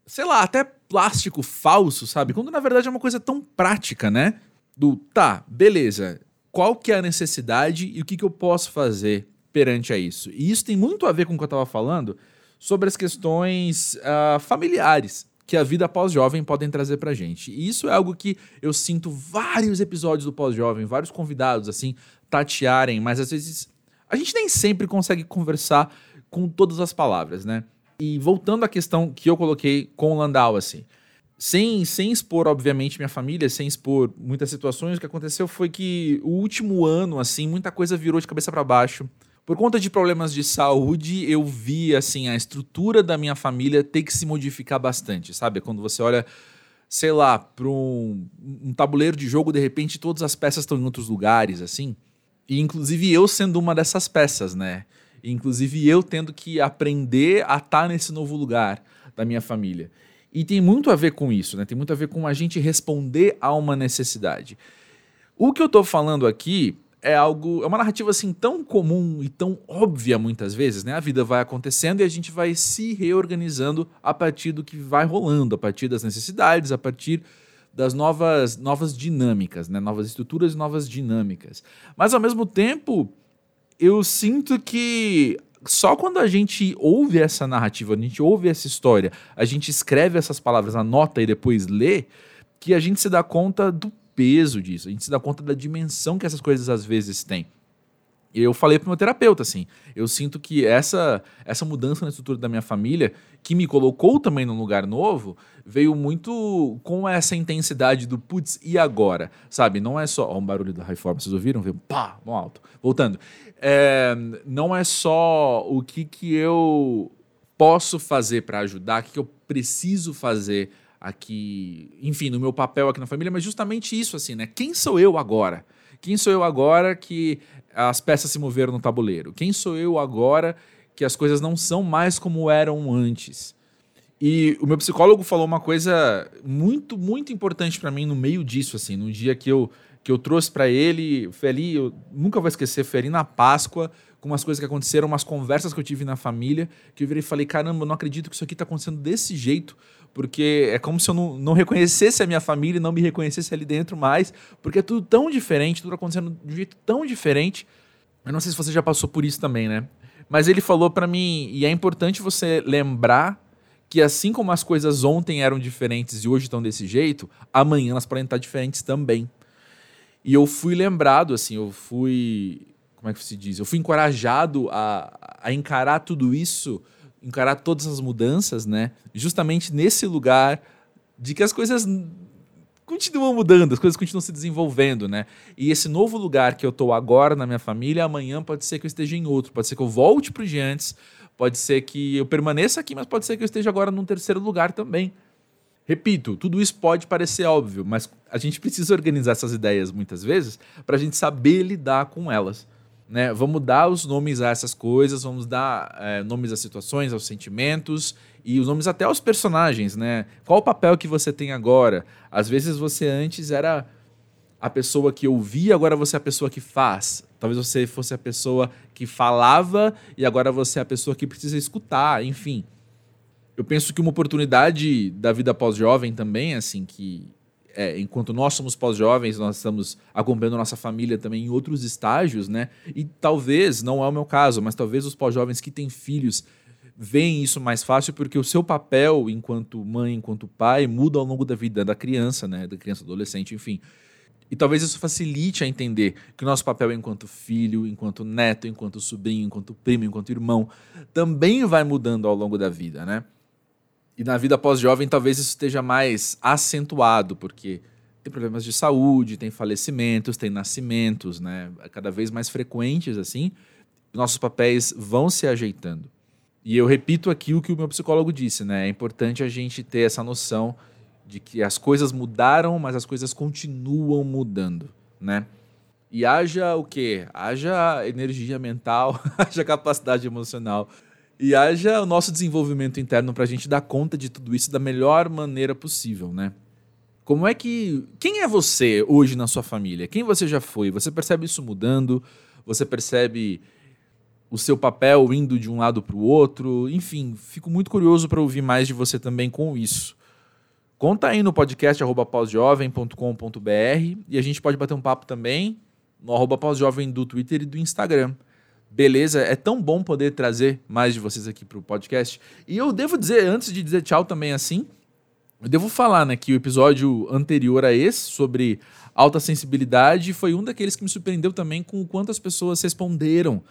[SPEAKER 1] Sei lá, até plástico falso, sabe? Quando na verdade é uma coisa tão prática, né? Do tá, beleza. Qual que é a necessidade e o que, que eu posso fazer perante a isso? E isso tem muito a ver com o que eu estava falando sobre as questões uh, familiares que a vida pós-jovem podem trazer pra gente. E isso é algo que eu sinto vários episódios do pós-jovem, vários convidados assim tatearem, mas às vezes a gente nem sempre consegue conversar com todas as palavras, né? E voltando à questão que eu coloquei com o Landau, assim, sem, sem expor, obviamente, minha família, sem expor muitas situações, o que aconteceu foi que o último ano, assim, muita coisa virou de cabeça para baixo. Por conta de problemas de saúde, eu vi, assim, a estrutura da minha família ter que se modificar bastante, sabe? Quando você olha, sei lá, para um, um tabuleiro de jogo, de repente todas as peças estão em outros lugares, assim. E inclusive eu sendo uma dessas peças, né? Inclusive eu tendo que aprender a estar tá nesse novo lugar da minha família. E tem muito a ver com isso, né? Tem muito a ver com a gente responder a uma necessidade. O que eu estou falando aqui é algo, é uma narrativa assim tão comum e tão óbvia muitas vezes, né? A vida vai acontecendo e a gente vai se reorganizando a partir do que vai rolando, a partir das necessidades, a partir das novas, novas dinâmicas, né? Novas estruturas novas dinâmicas. Mas ao mesmo tempo, eu sinto que só quando a gente ouve essa narrativa, a gente ouve essa história, a gente escreve essas palavras, anota e depois lê, que a gente se dá conta do peso disso, a gente se dá conta da dimensão que essas coisas às vezes têm. Eu falei para meu terapeuta assim, eu sinto que essa essa mudança na estrutura da minha família, que me colocou também num lugar novo, veio muito com essa intensidade do putz e agora, sabe? Não é só ó, um barulho da reforma, vocês ouviram? Veio pá, mó alto. Voltando, é, não é só o que que eu posso fazer para ajudar, o que, que eu preciso fazer aqui, enfim, no meu papel aqui na família, mas justamente isso, assim, né? Quem sou eu agora? Quem sou eu agora que as peças se moveram no tabuleiro? Quem sou eu agora que as coisas não são mais como eram antes? E o meu psicólogo falou uma coisa muito, muito importante para mim no meio disso, assim, no dia que eu, que eu trouxe para ele, foi ali, eu nunca vou esquecer, foi ali na Páscoa, com umas coisas que aconteceram, umas conversas que eu tive na família, que eu virei e falei, caramba, eu não acredito que isso aqui tá acontecendo desse jeito, porque é como se eu não, não reconhecesse a minha família e não me reconhecesse ali dentro mais, porque é tudo tão diferente, tudo acontecendo de um jeito tão diferente. Eu não sei se você já passou por isso também, né? Mas ele falou para mim, e é importante você lembrar que assim como as coisas ontem eram diferentes e hoje estão desse jeito, amanhã elas podem estar diferentes também. E eu fui lembrado, assim, eu fui. Como é que se diz? Eu fui encorajado a, a encarar tudo isso encarar todas as mudanças, né? Justamente nesse lugar de que as coisas continuam mudando, as coisas continuam se desenvolvendo, né? E esse novo lugar que eu tô agora na minha família, amanhã pode ser que eu esteja em outro, pode ser que eu volte para o Giantes, pode ser que eu permaneça aqui, mas pode ser que eu esteja agora num terceiro lugar também. Repito, tudo isso pode parecer óbvio, mas a gente precisa organizar essas ideias muitas vezes para a gente saber lidar com elas né? Vamos dar os nomes a essas coisas, vamos dar é, nomes às situações, aos sentimentos e os nomes até aos personagens, né? Qual o papel que você tem agora? Às vezes você antes era a pessoa que ouvia, agora você é a pessoa que faz. Talvez você fosse a pessoa que falava e agora você é a pessoa que precisa escutar, enfim. Eu penso que uma oportunidade da vida pós-jovem também, assim, que é, enquanto nós somos pós-jovens, nós estamos acompanhando nossa família também em outros estágios, né? E talvez, não é o meu caso, mas talvez os pós-jovens que têm filhos veem isso mais fácil porque o seu papel enquanto mãe, enquanto pai, muda ao longo da vida da criança, né? Da criança, adolescente, enfim. E talvez isso facilite a entender que o nosso papel enquanto filho, enquanto neto, enquanto sobrinho, enquanto primo, enquanto irmão, também vai mudando ao longo da vida, né? E na vida pós-jovem talvez isso esteja mais acentuado, porque tem problemas de saúde, tem falecimentos, tem nascimentos, né? Cada vez mais frequentes assim. Nossos papéis vão se ajeitando. E eu repito aqui o que o meu psicólogo disse, né? É importante a gente ter essa noção de que as coisas mudaram, mas as coisas continuam mudando, né? E haja o quê? Haja energia mental, haja capacidade emocional e haja o nosso desenvolvimento interno para a gente dar conta de tudo isso da melhor maneira possível, né? Como é que. Quem é você hoje na sua família? Quem você já foi? Você percebe isso mudando? Você percebe o seu papel indo de um lado para o outro? Enfim, fico muito curioso para ouvir mais de você também com isso. Conta aí no podcast pausjovem.com.br e a gente pode bater um papo também no arroba pausjovem do Twitter e do Instagram. Beleza, é tão bom poder trazer mais de vocês aqui para o podcast. E eu devo dizer, antes de dizer tchau também assim, eu devo falar né, que o episódio anterior a esse, sobre alta sensibilidade, foi um daqueles que me surpreendeu também com quantas pessoas responderam.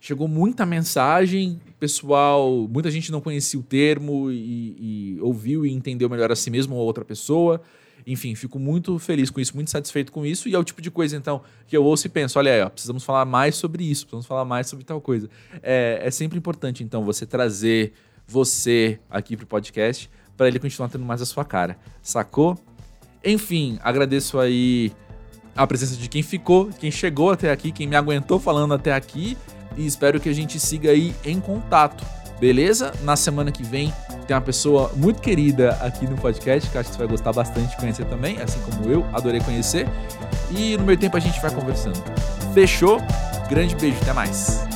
[SPEAKER 1] Chegou muita mensagem, pessoal, muita gente não conhecia o termo e, e ouviu e entendeu melhor a si mesmo ou outra pessoa. Enfim, fico muito feliz com isso, muito satisfeito com isso. E é o tipo de coisa, então, que eu ouço e penso: olha aí, ó, precisamos falar mais sobre isso, precisamos falar mais sobre tal coisa. É, é sempre importante, então, você trazer você aqui pro podcast para ele continuar tendo mais a sua cara. Sacou? Enfim, agradeço aí a presença de quem ficou, quem chegou até aqui, quem me aguentou falando até aqui. E espero que a gente siga aí em contato. Beleza? Na semana que vem tem uma pessoa muito querida aqui no podcast, que acho que você vai gostar bastante de conhecer também, assim como eu, adorei conhecer. E no meio tempo a gente vai conversando. Fechou? Grande beijo, até mais.